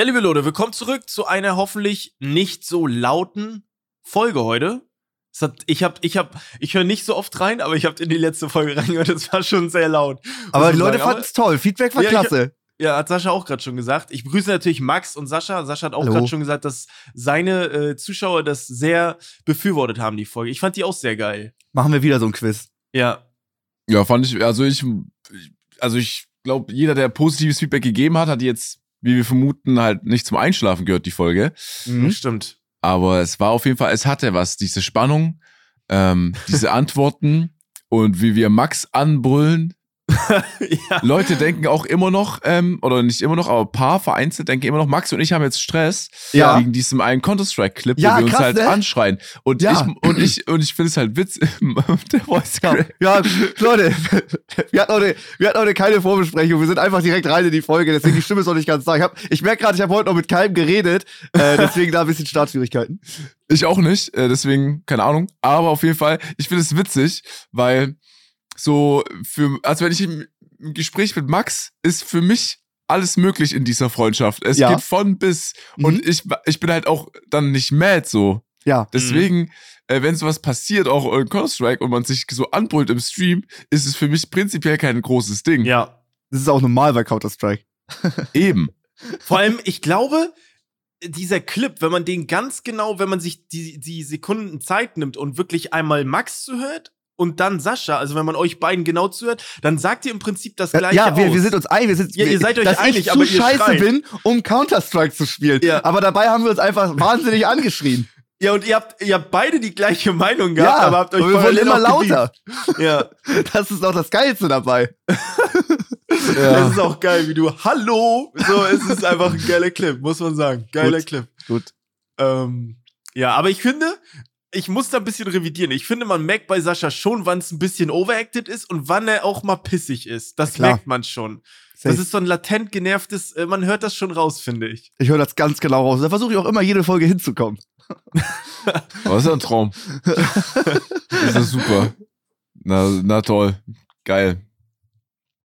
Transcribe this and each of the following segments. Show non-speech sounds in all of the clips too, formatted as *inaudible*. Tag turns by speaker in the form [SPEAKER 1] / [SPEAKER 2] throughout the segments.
[SPEAKER 1] Ja, liebe Leute, willkommen zurück zu einer hoffentlich nicht so lauten Folge heute. Hat, ich hab, ich hab, ich höre nicht so oft rein, aber ich habe in die letzte Folge reingehört. Es war schon sehr laut.
[SPEAKER 2] Aber die Leute fanden es toll. Feedback war ja, klasse.
[SPEAKER 1] Ich, ja, hat Sascha auch gerade schon gesagt. Ich begrüße natürlich Max und Sascha. Sascha hat auch gerade schon gesagt, dass seine äh, Zuschauer das sehr befürwortet haben, die Folge. Ich fand die auch sehr geil.
[SPEAKER 2] Machen wir wieder so ein Quiz.
[SPEAKER 1] Ja.
[SPEAKER 3] Ja, fand ich, also ich, also ich glaube, jeder, der positives Feedback gegeben hat, hat jetzt, wie wir vermuten, halt nicht zum Einschlafen gehört, die Folge.
[SPEAKER 1] Mhm. Stimmt.
[SPEAKER 3] Aber es war auf jeden Fall, es hatte was, diese Spannung, ähm, diese *laughs* Antworten und wie wir Max anbrüllen, *laughs* ja. Leute denken auch immer noch, ähm, oder nicht immer noch, aber ein paar vereinzelt denken immer noch, Max und ich haben jetzt Stress ja. wegen diesem einen Counter-Strike-Clip, ja, wo wir krass, uns halt ne? anschreien. Und ja. ich, und ich, und ich finde es halt witzig, *laughs* der Voice
[SPEAKER 2] ja. ja, Leute, *laughs* wir hatten, heute, wir hatten heute keine Vorbesprechung, wir sind einfach direkt rein in die Folge, deswegen die Stimme ist noch nicht ganz da. Ich, hab, ich merke gerade, ich habe heute noch mit keinem geredet, äh, deswegen da ein bisschen Startschwierigkeiten.
[SPEAKER 3] Ich auch nicht, äh, deswegen, keine Ahnung. Aber auf jeden Fall, ich finde es witzig, weil so für, als wenn ich im, Gespräch mit Max ist für mich alles möglich in dieser Freundschaft. Es ja. geht von bis. Mhm. Und ich, ich bin halt auch dann nicht mad so.
[SPEAKER 2] Ja.
[SPEAKER 3] Deswegen, mhm. äh, wenn sowas passiert, auch in Counter-Strike und man sich so anbrüllt im Stream, ist es für mich prinzipiell kein großes Ding.
[SPEAKER 1] Ja.
[SPEAKER 2] Das ist auch normal bei Counter-Strike. *laughs*
[SPEAKER 3] Eben.
[SPEAKER 1] Vor allem, ich glaube, dieser Clip, wenn man den ganz genau, wenn man sich die, die Sekunden Zeit nimmt und wirklich einmal Max zuhört und dann Sascha, also wenn man euch beiden genau zuhört, dann sagt ihr im Prinzip das gleiche.
[SPEAKER 2] Ja, wir, wir sind uns einig, wir sind,
[SPEAKER 1] ja, ihr seid euch
[SPEAKER 2] dass
[SPEAKER 1] einig,
[SPEAKER 2] ich
[SPEAKER 1] aber
[SPEAKER 2] zu scheiße schreit. bin, um Counter-Strike zu spielen. Ja. Aber dabei haben wir uns einfach wahnsinnig angeschrien. *laughs*
[SPEAKER 1] Ja, und ihr habt, ihr habt beide die gleiche Meinung gehabt, ja, aber habt euch
[SPEAKER 2] wir wurden immer lauter.
[SPEAKER 1] Ja. *laughs*
[SPEAKER 2] Das ist auch das Geilste dabei. *laughs*
[SPEAKER 1] ja. Das ist auch geil, wie du Hallo. So, es ist einfach ein geiler Clip, muss man sagen. Geiler
[SPEAKER 2] Gut.
[SPEAKER 1] Clip.
[SPEAKER 2] Gut.
[SPEAKER 1] Ähm, ja, aber ich finde, ich muss da ein bisschen revidieren. Ich finde, man merkt bei Sascha schon, wann es ein bisschen overacted ist und wann er auch mal pissig ist. Das Klar. merkt man schon. Safe. Das ist so ein latent genervtes, äh, man hört das schon raus, finde ich.
[SPEAKER 2] Ich höre das ganz genau raus. Da versuche ich auch immer jede Folge hinzukommen. *laughs*
[SPEAKER 3] das ist ja ein Traum. *laughs* das ist super. Na, na toll. Geil.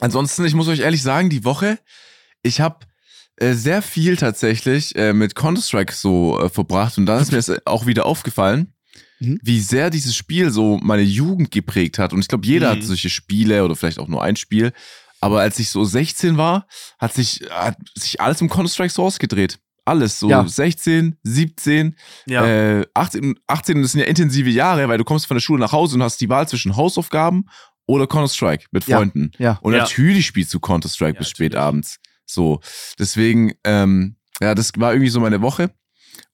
[SPEAKER 3] Ansonsten, ich muss euch ehrlich sagen, die Woche, ich habe äh, sehr viel tatsächlich äh, mit Counter-Strike so äh, verbracht und da ist mir auch wieder aufgefallen, mhm. wie sehr dieses Spiel so meine Jugend geprägt hat. Und ich glaube, jeder mhm. hat solche Spiele oder vielleicht auch nur ein Spiel. Aber als ich so 16 war, hat sich, hat sich alles um Counter-Strike Source gedreht. Alles, so ja. 16, 17, ja. äh, 18, 18, das sind ja intensive Jahre, weil du kommst von der Schule nach Hause und hast die Wahl zwischen Hausaufgaben oder Counter-Strike mit Freunden.
[SPEAKER 2] Ja, ja.
[SPEAKER 3] Und natürlich spielst du Counter-Strike ja, bis spät abends. So. Deswegen, ähm, ja, das war irgendwie so meine Woche.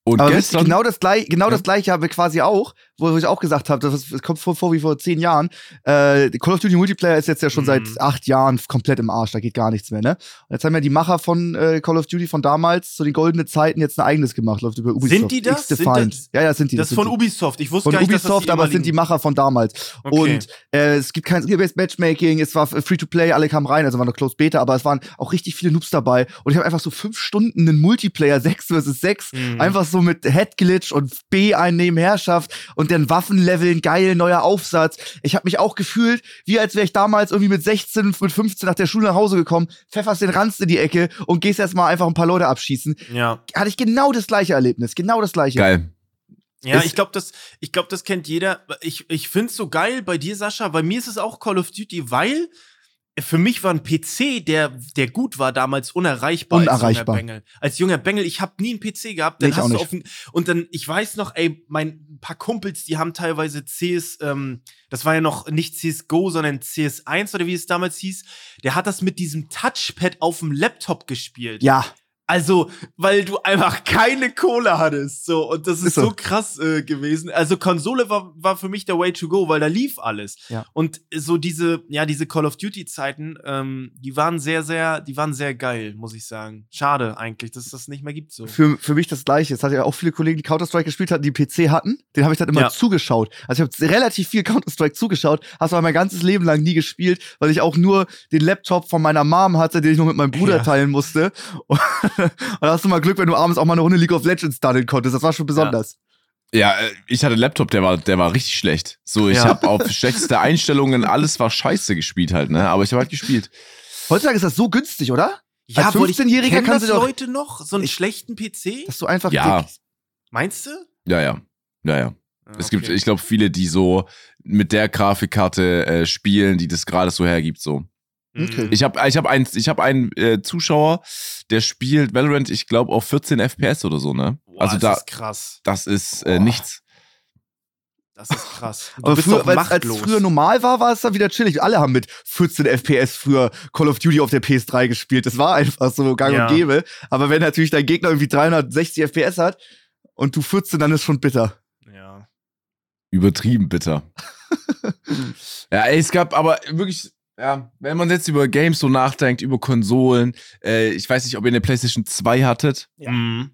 [SPEAKER 2] Und Aber gestern, genau das gleiche, genau ja. das gleiche haben wir quasi auch, wo ich auch gesagt habe, das, das kommt vor, vor, wie vor zehn Jahren. Äh, Call of Duty Multiplayer ist jetzt ja schon mhm. seit acht Jahren komplett im Arsch, da geht gar nichts mehr, ne? Und jetzt haben ja die Macher von äh, Call of Duty von damals, zu den goldenen Zeiten, jetzt ein eigenes gemacht, läuft über
[SPEAKER 1] Ubisoft. Sind die das? Sind das?
[SPEAKER 2] Ja, ja, sind die.
[SPEAKER 1] Das,
[SPEAKER 2] das
[SPEAKER 1] ist von
[SPEAKER 2] die.
[SPEAKER 1] Ubisoft. Ich wusste
[SPEAKER 2] von
[SPEAKER 1] gar nicht,
[SPEAKER 2] Ubisoft, dass das aber es sind die Macher von damals. Okay. Und äh, es gibt kein Skill-Based Matchmaking, es war Free-to-Play, alle kamen rein, also war noch Closed Beta, aber es waren auch richtig viele Noobs dabei. Und ich habe einfach so fünf Stunden einen Multiplayer 6 vs 6, mhm. einfach so mit Head Glitch und B einnehmen Herrschaft und dann Waffenleveln, geil, neuer Aufsatz. Ich habe mich auch gefühlt, wie als wäre ich damals irgendwie mit 16, mit 15 nach der Schule nach Hause gekommen, pfefferst den Ranz in die Ecke und gehst erstmal einfach ein paar Leute abschießen.
[SPEAKER 1] Ja.
[SPEAKER 2] Hatte ich genau das gleiche Erlebnis, genau das gleiche.
[SPEAKER 3] Geil.
[SPEAKER 1] Ja, ich glaube, das, ich glaube, das kennt jeder. Ich, ich find's so geil bei dir, Sascha. Bei mir ist es auch Call of Duty, weil für mich war ein PC, der, der gut war, damals unerreichbar,
[SPEAKER 2] unerreichbar. als junger
[SPEAKER 1] Bengel. Als junger Bengel, ich habe nie einen PC gehabt. Dann
[SPEAKER 2] nee, hast du auf
[SPEAKER 1] und dann, ich weiß noch, ey, mein paar Kumpels, die haben teilweise CS, ähm, das war ja noch nicht CSGO, sondern CS1 oder wie es damals hieß, der hat das mit diesem Touchpad auf dem Laptop gespielt.
[SPEAKER 2] Ja.
[SPEAKER 1] Also, weil du einfach keine Kohle hattest. So, und das ist, ist so. so krass äh, gewesen. Also, Konsole war, war für mich der Way to go, weil da lief alles.
[SPEAKER 2] Ja.
[SPEAKER 1] Und so diese, ja, diese Call of Duty-Zeiten, ähm, die waren sehr, sehr, die waren sehr geil, muss ich sagen. Schade eigentlich, dass es das nicht mehr gibt. So.
[SPEAKER 2] Für, für mich das Gleiche. Es hat ja auch viele Kollegen, die Counter-Strike gespielt hatten, die PC hatten. Den habe ich dann immer ja. zugeschaut. Also, ich habe relativ viel Counter-Strike zugeschaut, hast aber mein ganzes Leben lang nie gespielt, weil ich auch nur den Laptop von meiner Mom hatte, den ich nur mit meinem Bruder ja. teilen musste. Und *laughs* *laughs* da hast du mal Glück, wenn du abends auch mal eine Runde League of Legends daddeln konntest. Das war schon besonders.
[SPEAKER 3] Ja. ja äh, ich hatte einen Laptop, der war, der war richtig schlecht. So, ich ja. habe auf *laughs* schlechteste Einstellungen, alles war scheiße gespielt halt, ne? Aber ich habe halt gespielt.
[SPEAKER 2] Heutzutage ist das so günstig, oder?
[SPEAKER 1] Ja, Als 15-Jähriger kannst du Leute noch so einen ich, schlechten PC?
[SPEAKER 2] Dass du einfach
[SPEAKER 3] ja.
[SPEAKER 1] Meinst du?
[SPEAKER 3] Ja, ja. Ja, ja. Ah, es gibt, ich glaube, viele, die so mit der Grafikkarte äh, spielen, die das gerade so hergibt, so. Okay. Ich habe ich hab einen, ich hab einen äh, Zuschauer, der spielt Valorant, ich glaube, auf 14 FPS oder so, ne?
[SPEAKER 1] Boah, also da, ist krass.
[SPEAKER 3] Das ist äh, nichts.
[SPEAKER 1] Das ist krass.
[SPEAKER 2] Du Aber früher, als es früher normal war, war es dann wieder chillig. Alle haben mit 14 FPS früher Call of Duty auf der PS3 gespielt. Das war einfach so gang ja. und gäbe. Aber wenn natürlich dein Gegner irgendwie 360 FPS hat und du 14, dann ist schon bitter.
[SPEAKER 1] Ja.
[SPEAKER 3] Übertrieben bitter. *laughs* ja, ey, es gab aber wirklich ja, wenn man jetzt über Games so nachdenkt, über Konsolen, äh, ich weiß nicht, ob ihr eine PlayStation 2 hattet.
[SPEAKER 1] Ja. Mhm.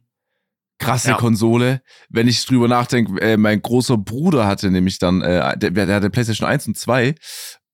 [SPEAKER 3] Krasse ja. Konsole. Wenn ich drüber nachdenke, äh, mein großer Bruder hatte nämlich dann, äh, der, der hatte PlayStation 1 und 2.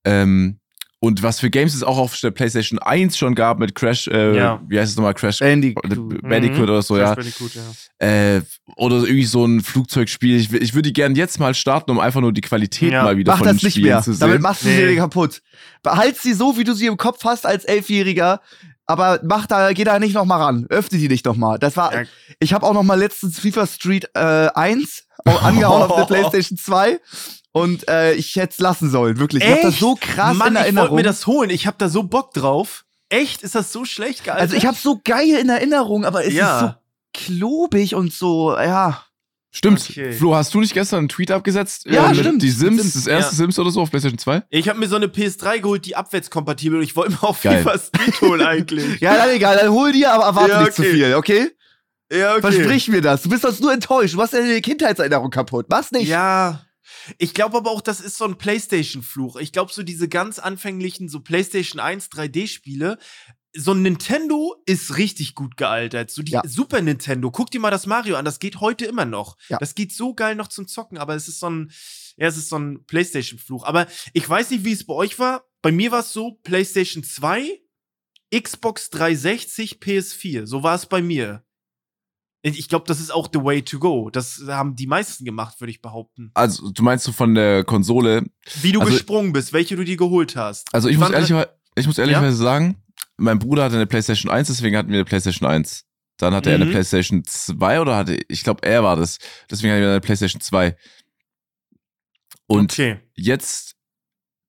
[SPEAKER 3] Ähm, und was für Games es auch auf der PlayStation 1 schon gab mit Crash, äh, ja. wie heißt es nochmal? Crash
[SPEAKER 2] Bandicoot,
[SPEAKER 3] Bandicoot mhm. oder so, Crash ja. Bandicoot, ja. Äh, oder irgendwie so ein Flugzeugspiel. Ich, ich würde die gerne jetzt mal starten, um einfach nur die Qualität ja. mal wieder Mach von das den nicht mehr. zu sehen.
[SPEAKER 2] Damit machst du nee. sie kaputt. Behalt sie so, wie du sie im Kopf hast als Elfjähriger. Aber mach da, geh da nicht noch mal ran. Öffne die nicht noch mal. Das war, ja. ich habe auch noch mal letztens FIFA Street äh, 1 angehauen auf der *laughs* PlayStation 2 und äh, ich hätte es lassen sollen, wirklich. Echt? Ich hab das so krass
[SPEAKER 1] Mann,
[SPEAKER 2] in Erinnerung. Ich wollte
[SPEAKER 1] mir das holen. Ich habe da so Bock drauf. Echt? Ist das so schlecht gealtert?
[SPEAKER 2] Also ich habe so geil in Erinnerung, aber es ja. ist so klobig und so, ja.
[SPEAKER 3] Stimmt. Okay. Flo, hast du nicht gestern einen Tweet abgesetzt?
[SPEAKER 2] Ja, äh, stimmt.
[SPEAKER 3] Die Sims, Sims, das erste ja. Sims oder so auf PlayStation 2?
[SPEAKER 1] Ich habe mir so eine PS3 geholt, die abwärtskompatibel und ich wollte mir auch FIFA Street holen eigentlich. *laughs*
[SPEAKER 2] ja, dann egal, dann hol dir, aber erwarte ja, okay. nicht zu viel, okay?
[SPEAKER 1] Ja, okay.
[SPEAKER 2] Versprich mir das. Du bist sonst nur enttäuscht. Du machst deine Kindheitserinnerung kaputt. Mach's nicht.
[SPEAKER 1] Ja. Ich glaube aber auch, das ist so ein PlayStation-Fluch. Ich glaube, so diese ganz anfänglichen, so PlayStation 1 3D-Spiele, so ein Nintendo ist richtig gut gealtert. So die ja. Super Nintendo, guck dir mal das Mario an, das geht heute immer noch. Ja. Das geht so geil noch zum Zocken, aber es ist so ein, ja, es ist so ein PlayStation-Fluch. Aber ich weiß nicht, wie es bei euch war. Bei mir war es so, PlayStation 2, Xbox 360, PS4. So war es bei mir. Ich glaube, das ist auch the way to go. Das haben die meisten gemacht, würde ich behaupten.
[SPEAKER 3] Also, du meinst du von der Konsole?
[SPEAKER 1] Wie du
[SPEAKER 3] also,
[SPEAKER 1] gesprungen bist, welche du dir geholt hast.
[SPEAKER 3] Also, ich, muss, ehrlich, ich muss ehrlicherweise ja? sagen, mein Bruder hatte eine PlayStation 1, deswegen hatten wir eine PlayStation 1. Dann hatte mhm. er eine mhm. PlayStation 2 oder hatte, ich glaube, er war das. Deswegen hatten wir eine PlayStation 2. Und okay. jetzt,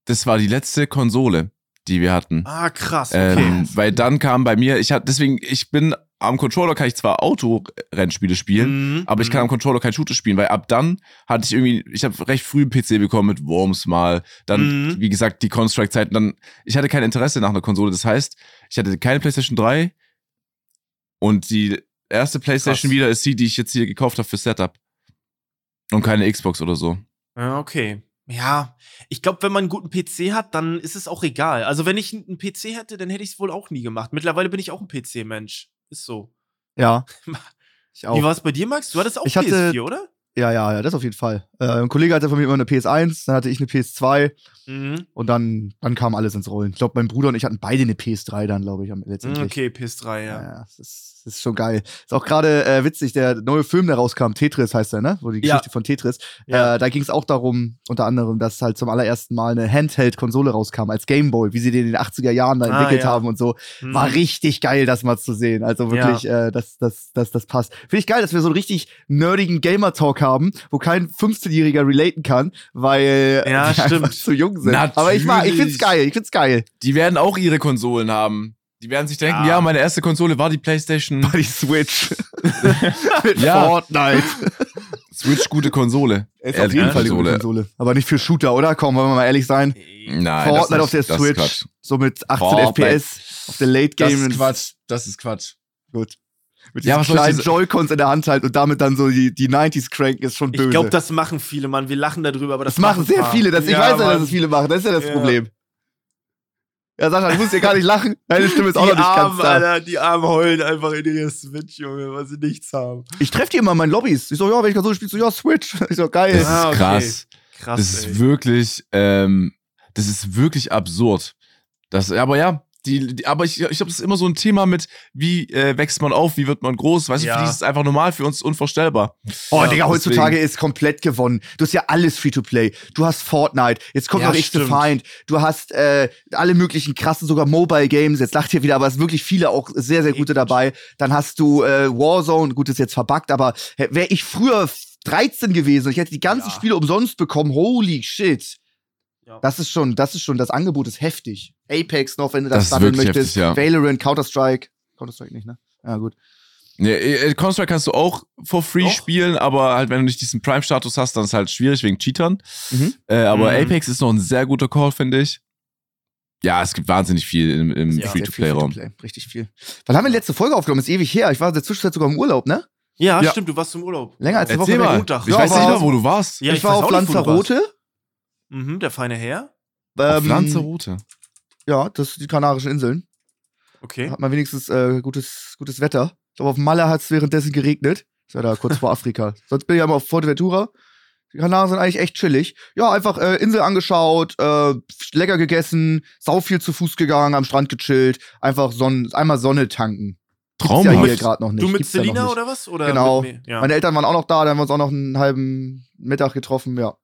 [SPEAKER 3] das war die letzte Konsole, die wir hatten.
[SPEAKER 1] Ah, krass. Okay.
[SPEAKER 3] Ähm, weil dann kam bei mir, ich hatte, deswegen, ich bin am Controller kann ich zwar Autorennspiele spielen, mhm. aber ich kann am mhm. Controller kein Shooter spielen, weil ab dann hatte ich irgendwie, ich habe recht früh einen PC bekommen mit Worms mal, dann, mhm. wie gesagt, die Construct-Zeiten, dann, ich hatte kein Interesse nach einer Konsole. Das heißt, ich hatte keine PlayStation 3 und die erste PlayStation Krass. wieder ist die, die ich jetzt hier gekauft habe für Setup. Und keine Xbox oder so.
[SPEAKER 1] Ja, okay. Ja, ich glaube, wenn man einen guten PC hat, dann ist es auch egal. Also, wenn ich einen PC hätte, dann hätte ich es wohl auch nie gemacht. Mittlerweile bin ich auch ein PC-Mensch. Ist so.
[SPEAKER 2] Ja. *laughs*
[SPEAKER 1] Ich auch. Wie war es bei dir, Max? Du hattest auch
[SPEAKER 2] ich PS4,
[SPEAKER 1] hatte, oder?
[SPEAKER 2] Ja, ja, ja, das auf jeden Fall. Äh, ein Kollege hatte von mir immer eine PS1, dann hatte ich eine PS2 mhm. und dann, dann kam alles ins Rollen. Ich glaube, mein Bruder und ich hatten beide eine PS3 dann, glaube ich, letztendlich.
[SPEAKER 1] Okay, PS3, ja.
[SPEAKER 2] ja, ja das, ist, das, ist, schon geil. Ist auch gerade äh, witzig, der neue Film, der rauskam, Tetris heißt der, ne? Wo die Geschichte ja. von Tetris. Ja. Äh, da ging es auch darum, unter anderem, dass halt zum allerersten Mal eine Handheld-Konsole rauskam als Gameboy, wie sie den in den 80er Jahren da ah, entwickelt haben und so. Mhm. War richtig geil, das mal zu sehen. Also wirklich, äh, das, das, das, das passt. Finde ich geil, dass wir so einen richtig nerdigen Gamer-Talk haben, wo kein 15-Jähriger relaten kann, weil
[SPEAKER 1] ja,
[SPEAKER 2] die
[SPEAKER 1] stimmt.
[SPEAKER 2] zu jung sind. Natürlich. Aber ich mag, ich find's geil, ich find's geil.
[SPEAKER 3] Die werden auch ihre Konsolen haben. Die werden sich denken, ja, ja meine erste Konsole war die PlayStation.
[SPEAKER 2] War die Switch. *laughs*
[SPEAKER 3] Mit ja. Fortnite. Switch, gute Konsole.
[SPEAKER 2] Ist auf jeden Fall die gute Konsole. Aber nicht für Shooter, oder? Komm, wollen wir mal ehrlich sein.
[SPEAKER 3] Nein.
[SPEAKER 2] Fortnite auf der Switch. So mit 18 Fortnite. FPS auf der Late Game.
[SPEAKER 3] Das ist Quatsch. Das ist Quatsch.
[SPEAKER 2] Gut. Mit diesen ja, kleinen Joy-Cons in der Hand halt und damit dann so die, die 90s cranken, ist schon böse.
[SPEAKER 1] Ich glaube, das machen viele, Mann. Wir lachen darüber, aber das,
[SPEAKER 2] das machen sehr viele. Das, ich ja, weiß ja, dass es viele machen. Das ist ja das ja. Problem. Ja, Sascha, du musst ja gar nicht lachen. Deine Stimme ist auch die noch nicht Armen, ganz da. Alter,
[SPEAKER 1] die Armen heulen einfach in ihre Switch, Junge, weil sie nichts haben.
[SPEAKER 2] Ich treffe die immer in meinen Lobbys. Ich so, ja, wenn ich so spiele, so, ja, Switch. *laughs* Ich so, geil.
[SPEAKER 3] Das ist ah, okay. krass. Krass. Das ist ey. wirklich, ähm, das ist wirklich absurd. Das, aber ja, die, die, aber ich, ich glaube, das ist immer so ein Thema mit, wie äh, wächst man auf, wie wird man groß. Weißt ja. du, für die ist es einfach normal, für uns unvorstellbar.
[SPEAKER 2] Oh, ja, Digga, heutzutage ist komplett gewonnen. Du hast ja alles Free-to-Play. Du hast Fortnite, jetzt kommt ja, noch X-Defined, du hast äh, alle möglichen krassen, sogar Mobile-Games. Jetzt lacht ihr wieder, aber es sind wirklich viele auch sehr, sehr gute dabei. Dann hast du äh, Warzone, gut, ist jetzt verbuggt, aber wäre ich früher 13 gewesen, ich hätte die ganzen ja. Spiele umsonst bekommen. Holy shit. Ja. Das ist schon, das ist schon, das Angebot ist heftig. Apex noch, wenn du das, das sammeln möchtest. Heftig, ja. Valorant, Counter-Strike. Counter-Strike nicht, ne? Ja, gut.
[SPEAKER 3] Nee, äh, Counter-Strike kannst du auch for free Doch. spielen, aber halt, wenn du nicht diesen Prime-Status hast, dann ist es halt schwierig wegen Cheatern. Mhm. Äh, aber mhm. Apex ist noch ein sehr guter Call, finde ich. Ja, es gibt wahnsinnig viel im, im ja, Free-to-Play-Raum. Free
[SPEAKER 2] richtig viel. Wann haben wir die letzte Folge aufgenommen? Ist ewig her. Ich war in der Zwischenzeit sogar im Urlaub, ne?
[SPEAKER 1] Ja, ja. stimmt, du warst im Urlaub.
[SPEAKER 2] Länger als eine
[SPEAKER 3] Woche
[SPEAKER 2] mal.
[SPEAKER 3] Ich ja, weiß nicht mehr, wo du warst.
[SPEAKER 2] Ja, ich, ich war auf Lanzarote.
[SPEAKER 1] Mhm, der feine Herr.
[SPEAKER 3] Ähm, auf Lanzarote.
[SPEAKER 2] Ja, das sind die Kanarischen Inseln.
[SPEAKER 1] Okay.
[SPEAKER 2] Hat man wenigstens äh, gutes, gutes Wetter. Ich glaube, auf Malle hat es währenddessen geregnet. Das war da kurz vor *laughs* Afrika. Sonst bin ich ja immer auf Fuerteventura. Die Kanaren sind eigentlich echt chillig. Ja, einfach äh, Insel angeschaut, äh, lecker gegessen, sau viel zu Fuß gegangen, am Strand gechillt, einfach Sonn einmal Sonne tanken.
[SPEAKER 3] Traumhaft. Ja
[SPEAKER 2] hier gerade noch nicht.
[SPEAKER 1] Du mit Selina oder was? Oder
[SPEAKER 2] genau. Ja. Meine Eltern waren auch noch da, da haben wir uns auch noch einen halben Mittag getroffen, ja.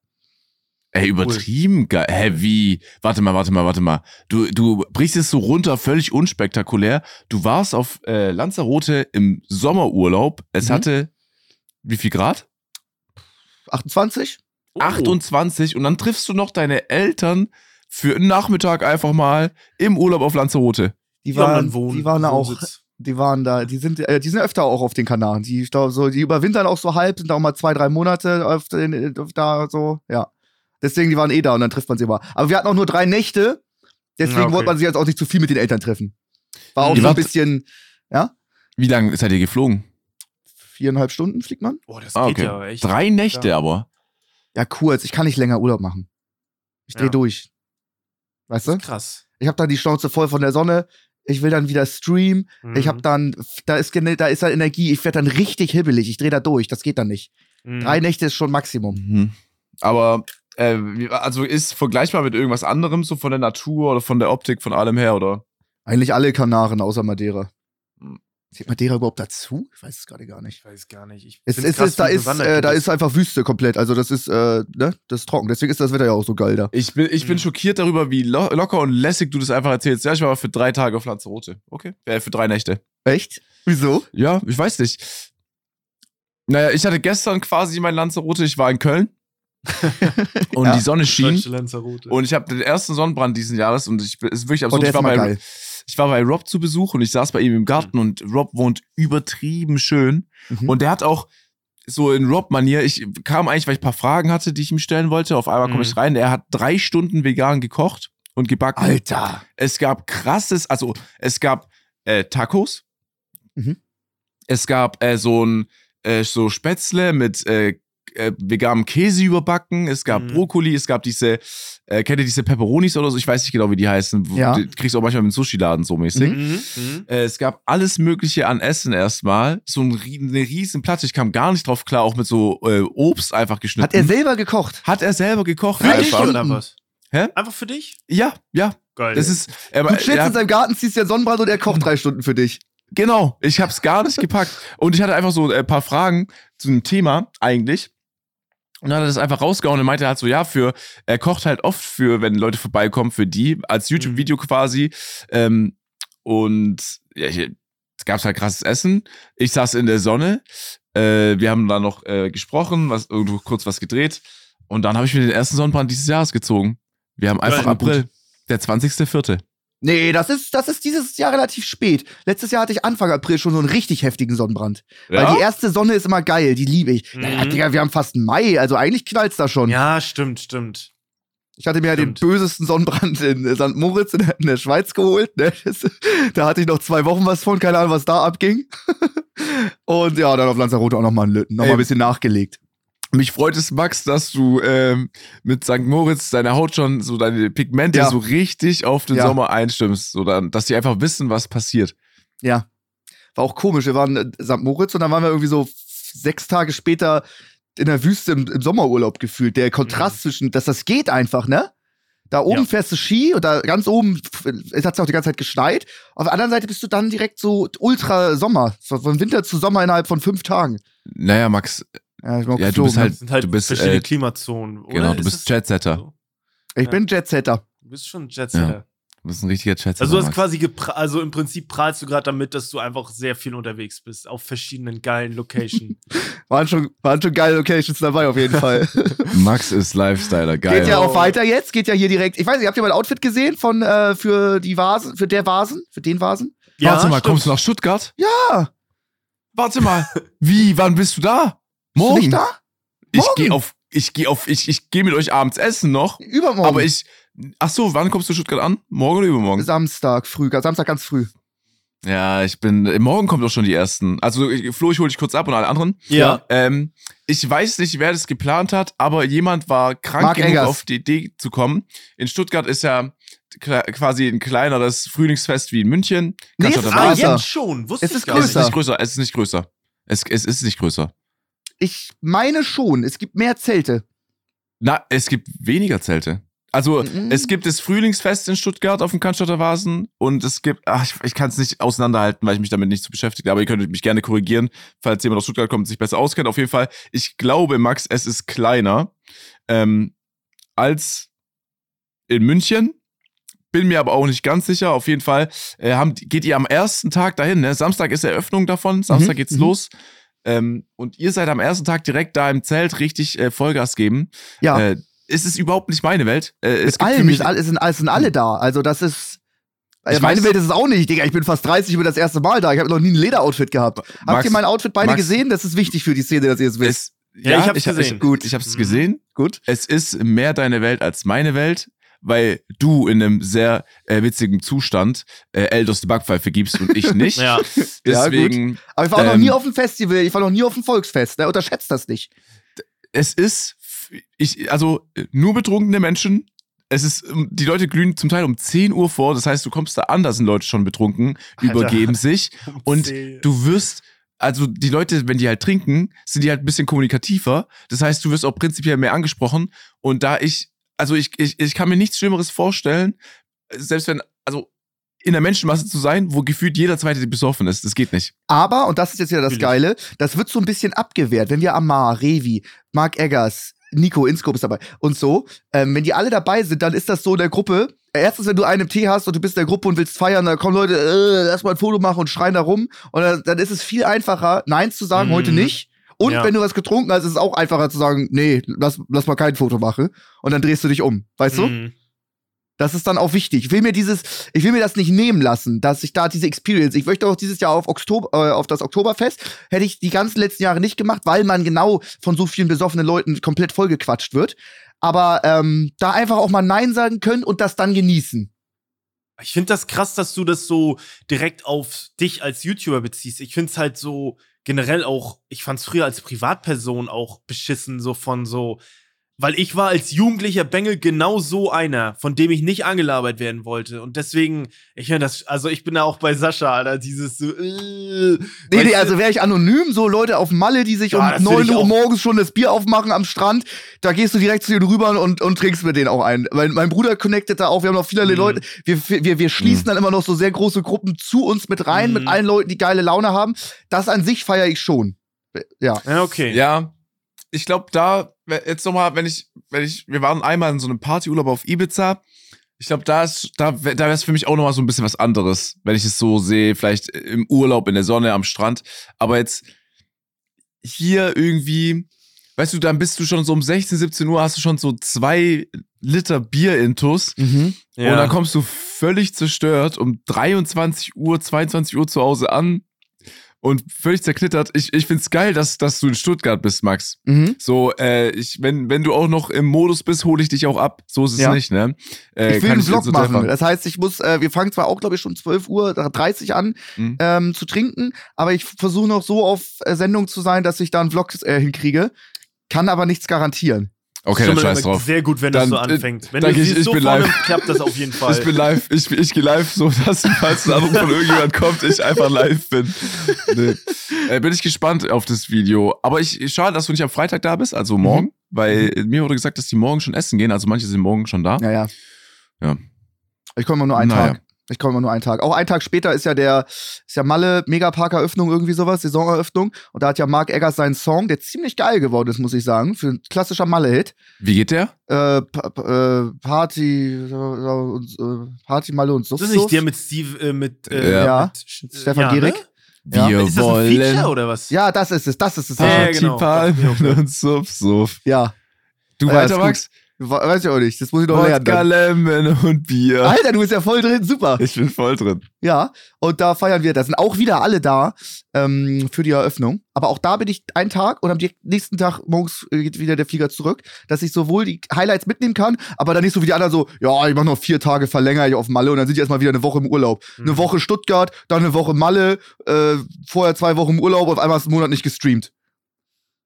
[SPEAKER 3] Ey, übertrieben geil. Hä, wie? Warte mal, warte mal, warte mal. Du, du brichst es so runter, völlig unspektakulär. Du warst auf äh, Lanzarote im Sommerurlaub. Es mhm. hatte wie viel Grad?
[SPEAKER 2] 28.
[SPEAKER 3] Oh. 28 und dann triffst du noch deine Eltern für einen Nachmittag einfach mal im Urlaub auf Lanzarote.
[SPEAKER 2] Die waren, ja, die waren auch, die waren da, die sind, äh, die sind öfter auch auf den Kanaren. Die, so, die überwintern auch so halb, sind da auch mal zwei, drei Monate auf den, auf da so, ja. Deswegen, die waren eh da und dann trifft man sie immer. Aber wir hatten auch nur drei Nächte, deswegen okay. wollte man sich jetzt auch nicht zu viel mit den Eltern treffen. War auch die so ein bisschen, ja?
[SPEAKER 3] Wie lange seid ihr geflogen?
[SPEAKER 2] Viereinhalb Stunden fliegt man.
[SPEAKER 1] Boah, das ah, geht okay. ja echt.
[SPEAKER 3] Drei Nächte ja. aber.
[SPEAKER 2] Ja, kurz. Ich kann nicht länger Urlaub machen. Ich dreh ja. durch. Weißt du?
[SPEAKER 1] Krass.
[SPEAKER 2] Ich habe da die Schnauze voll von der Sonne. Ich will dann wieder streamen. Mhm. Ich habe dann, da ist, da ist halt Energie. Ich werde dann richtig hibbelig. Ich drehe da durch. Das geht dann nicht. Mhm. Drei Nächte ist schon Maximum.
[SPEAKER 3] Mhm. Aber äh, also ist vergleichbar mit irgendwas anderem, so von der Natur oder von der Optik, von allem her, oder?
[SPEAKER 2] Eigentlich alle Kanaren außer Madeira. Hm. Zählt Madeira überhaupt dazu? Ich weiß es gerade gar nicht.
[SPEAKER 1] Ich weiß gar nicht. Ich
[SPEAKER 2] es, es ist, da, ist, äh, da ist einfach Wüste komplett. Also das ist, äh, ne, das ist trocken. Deswegen ist das Wetter ja auch so geil da.
[SPEAKER 3] Ich bin, ich bin mhm. schockiert darüber, wie lo locker und lässig du das einfach erzählst. Ja, ich war für drei Tage auf Lanzarote. Okay. Äh, für drei Nächte.
[SPEAKER 2] Echt? Wieso?
[SPEAKER 3] Ja, ich weiß nicht. Naja, ich hatte gestern quasi mein Lanzarote. Ich war in Köln. *laughs* und ja, die Sonne schien. Und ich habe den ersten Sonnenbrand diesen Jahres und ich ist wirklich absurd. Oh, ich, war bei, ich war bei Rob zu Besuch und ich saß bei ihm im Garten mhm. und Rob wohnt übertrieben schön. Mhm. Und der hat auch so in Rob-Manier, ich kam eigentlich, weil ich ein paar Fragen hatte, die ich ihm stellen wollte. Auf einmal komme mhm. ich rein. Er hat drei Stunden vegan gekocht und gebacken.
[SPEAKER 2] Alter!
[SPEAKER 3] Es gab krasses, also es gab äh, Tacos. Mhm. Es gab äh, so ein äh, so Spätzle mit äh, äh, veganem Käse überbacken, es gab mhm. Brokkoli, es gab diese, äh, kennt ihr diese Pepperonis oder so? Ich weiß nicht genau, wie die heißen. Ja. Die kriegst du auch manchmal im Sushi-Laden so mäßig. Mhm. Mhm. Äh, es gab alles Mögliche an Essen erstmal. So ein, eine riesen Platte. Ich kam gar nicht drauf klar, auch mit so äh, Obst einfach geschnitten.
[SPEAKER 2] Hat er selber gekocht?
[SPEAKER 3] Hat er selber gekocht.
[SPEAKER 1] Für dich oder was?
[SPEAKER 3] Hä?
[SPEAKER 1] Einfach für dich?
[SPEAKER 3] Ja, ja.
[SPEAKER 1] Geil.
[SPEAKER 3] Das ist,
[SPEAKER 2] er, du chillst in seinem Garten, ziehst dir Sonnenbrand und er kocht drei Stunden für dich.
[SPEAKER 3] Genau, ich hab's gar nicht gepackt. Und ich hatte einfach so ein äh, paar Fragen zu dem Thema eigentlich. Und dann hat er das einfach rausgehauen und meinte halt so, ja, für, er kocht halt oft für, wenn Leute vorbeikommen, für die, als mhm. YouTube-Video quasi. Ähm, und ja, es gab halt krasses Essen. Ich saß in der Sonne. Äh, wir haben da noch äh, gesprochen, was, kurz was gedreht. Und dann habe ich mir den ersten Sonnenbrand dieses Jahres gezogen. Wir haben einfach ja, April, der 20.04.
[SPEAKER 2] Nee, das ist, das ist dieses Jahr relativ spät. Letztes Jahr hatte ich Anfang April schon so einen richtig heftigen Sonnenbrand. Ja? Weil die erste Sonne ist immer geil, die liebe ich. Mhm. Ja, Digga, wir haben fast Mai, also eigentlich knallt's da schon.
[SPEAKER 1] Ja, stimmt, stimmt.
[SPEAKER 2] Ich hatte mir ja den bösesten Sonnenbrand in St. Moritz in der Schweiz geholt. Ne? *laughs* da hatte ich noch zwei Wochen was von, keine Ahnung, was da abging. *laughs* Und ja, dann auf Lanzarote auch nochmal ein, noch mal ein bisschen nachgelegt.
[SPEAKER 3] Mich freut es, Max, dass du ähm, mit St. Moritz deine Haut schon, so deine Pigmente ja. so richtig auf den ja. Sommer einstimmst, so dann, dass die einfach wissen, was passiert.
[SPEAKER 2] Ja. War auch komisch. Wir waren in St. Moritz und dann waren wir irgendwie so sechs Tage später in der Wüste im, im Sommerurlaub gefühlt. Der Kontrast mhm. zwischen, dass das geht einfach, ne? Da oben ja. fährst du Ski und da ganz oben, es hat auch die ganze Zeit geschneit. Auf der anderen Seite bist du dann direkt so ultra Sommer. Von Winter zu Sommer innerhalb von fünf Tagen.
[SPEAKER 3] Naja, Max,
[SPEAKER 1] ja, ich ja du bist halt, sind halt du bist, verschiedene äh, Klimazonen. Oder?
[SPEAKER 3] Genau, du bist Jetsetter. So?
[SPEAKER 2] Ich ja. bin Jetsetter.
[SPEAKER 1] Du bist schon Jetsetter. Ja.
[SPEAKER 3] Du bist ein richtiger Jetsetter.
[SPEAKER 1] Also du hast quasi also im Prinzip prahlst du gerade damit, dass du einfach sehr viel unterwegs bist auf verschiedenen geilen Locations. *laughs*
[SPEAKER 2] waren, schon, waren schon geile Locations dabei auf jeden Fall. *laughs*
[SPEAKER 3] Max ist Lifestyler, geil.
[SPEAKER 2] Geht ja auch weiter jetzt, geht ja hier direkt. Ich weiß nicht, habt ihr mein Outfit gesehen von äh, für die Vasen, für der Vasen, für den Vasen?
[SPEAKER 3] Ja, Warte mal, stimmt. kommst du nach Stuttgart?
[SPEAKER 2] Ja.
[SPEAKER 3] Warte mal. Wie, wann bist du da?
[SPEAKER 2] Morgen? Bist du nicht da?
[SPEAKER 3] Ich gehe auf, ich gehe auf, ich, ich gehe mit euch abends essen noch.
[SPEAKER 2] Übermorgen.
[SPEAKER 3] Aber ich, ach so, wann kommst du Stuttgart an? Morgen oder übermorgen?
[SPEAKER 2] Samstag früh, Samstag ganz früh.
[SPEAKER 3] Ja, ich bin, morgen kommt auch schon die ersten. Also, Flo, ich hole dich kurz ab und alle anderen.
[SPEAKER 1] Ja.
[SPEAKER 3] Ähm, ich weiß nicht, wer das geplant hat, aber jemand war krank Mark genug, Eggers. auf die Idee zu kommen. In Stuttgart ist ja quasi ein kleineres Frühlingsfest wie in München.
[SPEAKER 2] Nee, es ist ah, jetzt
[SPEAKER 1] schon. Wusste
[SPEAKER 2] es ist größer. Es ist
[SPEAKER 3] nicht größer. Es ist nicht größer. Es, es ist nicht größer.
[SPEAKER 2] Ich meine schon, es gibt mehr Zelte.
[SPEAKER 3] Na, es gibt weniger Zelte. Also mhm. es gibt das Frühlingsfest in Stuttgart auf dem Cannstatter Vasen und es gibt, ach, ich, ich kann es nicht auseinanderhalten, weil ich mich damit nicht so beschäftige, aber ihr könnt mich gerne korrigieren, falls jemand aus Stuttgart kommt und sich besser auskennt. Auf jeden Fall, ich glaube, Max, es ist kleiner ähm, als in München. Bin mir aber auch nicht ganz sicher. Auf jeden Fall äh, haben, geht ihr am ersten Tag dahin. Ne? Samstag ist Eröffnung davon. Samstag mhm. geht's mhm. los. Ähm, und ihr seid am ersten Tag direkt da im Zelt richtig äh, Vollgas geben.
[SPEAKER 2] Ja. Äh,
[SPEAKER 3] es ist überhaupt nicht meine Welt.
[SPEAKER 2] Äh, es Mit allen, es, es, sind, es sind alle da. Also das ist. Ich meine weiß, Welt ist es auch nicht, Digga. Ich bin fast 30, ich bin das erste Mal da. Ich habe noch nie ein Lederoutfit gehabt. Max, Habt ihr mein Outfit beide Max, gesehen? Das ist wichtig für die Szene, dass ihr es wisst.
[SPEAKER 3] ja, ich habe es gesehen. Ich, gut, ich habe es gesehen.
[SPEAKER 2] Gut.
[SPEAKER 3] Es ist mehr deine Welt als meine Welt weil du in einem sehr äh, witzigen Zustand äh, Eldos die Backpfeife gibst und ich nicht. *laughs*
[SPEAKER 1] ja.
[SPEAKER 3] Deswegen, *laughs*
[SPEAKER 2] ja, gut. Aber ich war ähm, noch nie auf dem Festival, ich war noch nie auf dem Volksfest, ne? unterschätzt das nicht.
[SPEAKER 3] Es ist, ich, also nur betrunkene Menschen. Es ist, ähm, die Leute glühen zum Teil um 10 Uhr vor, das heißt, du kommst da an, da sind Leute schon betrunken, Alter. übergeben sich *laughs* und du wirst also die Leute, wenn die halt trinken, sind die halt ein bisschen kommunikativer. Das heißt, du wirst auch prinzipiell mehr angesprochen. Und da ich also ich, ich, ich kann mir nichts Schlimmeres vorstellen, selbst wenn, also in der Menschenmasse zu sein, wo gefühlt jeder zweite besoffen ist. Das geht nicht.
[SPEAKER 2] Aber, und das ist jetzt wieder das Geile, das wird so ein bisschen abgewehrt. Wenn wir Amar, Revi, Mark Eggers, Nico Inscope ist dabei und so, ähm, wenn die alle dabei sind, dann ist das so in der Gruppe. Erstens, wenn du einen Tee hast und du bist in der Gruppe und willst feiern, dann kommen Leute, äh, lass mal ein Foto machen und schreien da rum. Und dann, dann ist es viel einfacher, Nein zu sagen, mhm. heute nicht und ja. wenn du was getrunken hast, ist es auch einfacher zu sagen, nee, lass, lass mal kein Foto machen. Und dann drehst du dich um. Weißt mhm. du? Das ist dann auch wichtig. Ich will mir dieses, ich will mir das nicht nehmen lassen, dass ich da diese Experience. Ich möchte auch dieses Jahr auf Oktober, äh, auf das Oktoberfest. Hätte ich die ganzen letzten Jahre nicht gemacht, weil man genau von so vielen besoffenen Leuten komplett vollgequatscht wird. Aber ähm, da einfach auch mal Nein sagen können und das dann genießen.
[SPEAKER 1] Ich finde das krass, dass du das so direkt auf dich als YouTuber beziehst. Ich finde es halt so, generell auch, ich fand es früher als Privatperson auch beschissen, so von so, weil ich war als jugendlicher Bengel genau so einer, von dem ich nicht angelabert werden wollte. Und deswegen, ich meine, das, also ich bin da auch bei Sascha, Alter, dieses so, äh,
[SPEAKER 2] Nee, nee, also wäre ich anonym, so Leute auf Malle, die sich ja, um 9 Uhr morgens schon das Bier aufmachen am Strand, da gehst du direkt zu denen rüber und, und trinkst mit denen auch ein. Weil mein Bruder connectet da auch, wir haben noch viele mhm. Leute, wir, wir, wir schließen mhm. dann immer noch so sehr große Gruppen zu uns mit rein, mhm. mit allen Leuten, die geile Laune haben. Das an sich feiere ich schon. Ja.
[SPEAKER 1] Ja, okay.
[SPEAKER 3] Ja, ich glaube, da, jetzt nochmal, wenn ich, wenn ich, wir waren einmal in so einem Partyurlaub auf Ibiza. Ich glaube, da ist, da, da wäre es für mich auch nochmal so ein bisschen was anderes, wenn ich es so sehe, vielleicht im Urlaub, in der Sonne, am Strand. Aber jetzt hier irgendwie, weißt du, dann bist du schon so um 16, 17 Uhr, hast du schon so zwei Liter Bier intus. Mhm. Ja. Und dann kommst du völlig zerstört um 23 Uhr, 22 Uhr zu Hause an und völlig zerknittert. Ich, ich find's geil, dass, dass du in Stuttgart bist, Max. Mhm. So, äh, ich, wenn, wenn du auch noch im Modus bist, hole ich dich auch ab. So ist es ja. nicht, ne?
[SPEAKER 2] Äh, ich will einen Vlog machen. Treffen. Das heißt, ich muss, äh, wir fangen zwar auch, glaube ich, schon 12 Uhr 30 an mhm. ähm, zu trinken, aber ich versuche noch so auf äh, Sendung zu sein, dass ich da einen Vlog äh, hinkriege. Kann aber nichts garantieren.
[SPEAKER 3] Okay, dann scheiß drauf.
[SPEAKER 1] Sehr gut, wenn dann, das so äh, anfängt. Wenn du
[SPEAKER 3] ich, ich
[SPEAKER 1] so
[SPEAKER 3] bin live.
[SPEAKER 1] klappt das auf jeden *laughs* Fall.
[SPEAKER 3] Ich bin live. Ich, ich gehe live, so dass *laughs* falls ein Anruf von irgendjemand kommt, ich einfach live bin. Nee. Äh, bin ich gespannt auf das Video. Aber ich schade, dass du nicht am Freitag da bist, also morgen, mhm. weil mhm. mir wurde gesagt, dass die morgen schon essen gehen. Also manche sind morgen schon da.
[SPEAKER 2] Ja, ja.
[SPEAKER 3] Ja.
[SPEAKER 2] Ich komme nur einen naja. Tag. Ich komme immer nur einen Tag. Auch einen Tag später ist ja der, ist ja Malle Megapark-Eröffnung, irgendwie sowas, Saisoneröffnung. Und da hat ja Mark Eggers seinen Song, der ziemlich geil geworden ist, muss ich sagen. Für ein klassischer Malle-Hit.
[SPEAKER 3] Wie geht der?
[SPEAKER 2] Äh, äh, Party, äh, Party Malle und so.
[SPEAKER 1] Das ist nicht der mit Steve, äh, mit,
[SPEAKER 2] äh, ja. ja. mit Stefan ja, Gehrig? Ne?
[SPEAKER 3] Wir ja. Ist das ein Feature
[SPEAKER 1] oder was?
[SPEAKER 2] Ja, das ist es, das ist es.
[SPEAKER 3] Ja, ja genau. Palmen und Suff, Suff.
[SPEAKER 2] Ja.
[SPEAKER 3] Du weiter, Max?
[SPEAKER 2] Weiß ich auch nicht. Das muss ich noch Wodka,
[SPEAKER 3] lernen. Lemon und Bier.
[SPEAKER 2] Alter, du bist ja voll drin. Super.
[SPEAKER 3] Ich bin voll drin.
[SPEAKER 2] Ja, und da feiern wir. Da sind auch wieder alle da ähm, für die Eröffnung. Aber auch da bin ich einen Tag und am nächsten Tag morgens geht wieder der Flieger zurück, dass ich sowohl die Highlights mitnehmen kann, aber dann nicht so wie die anderen so, ja, ich mach noch vier Tage, verlängere ich auf Malle und dann sind ich erstmal wieder eine Woche im Urlaub. Mhm. Eine Woche Stuttgart, dann eine Woche Malle, äh, vorher zwei Wochen im Urlaub und auf einmal ist ein Monat nicht gestreamt.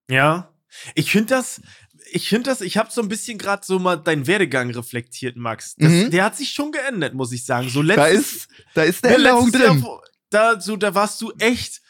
[SPEAKER 1] Ja. Ich finde das, ich finde das, ich habe so ein bisschen gerade so mal deinen Werdegang reflektiert, Max. Das, mhm. Der hat sich schon geändert, muss ich sagen. So letztes,
[SPEAKER 2] da ist, da ist eine Änderung drin. Jahr,
[SPEAKER 1] da, so, da warst du echt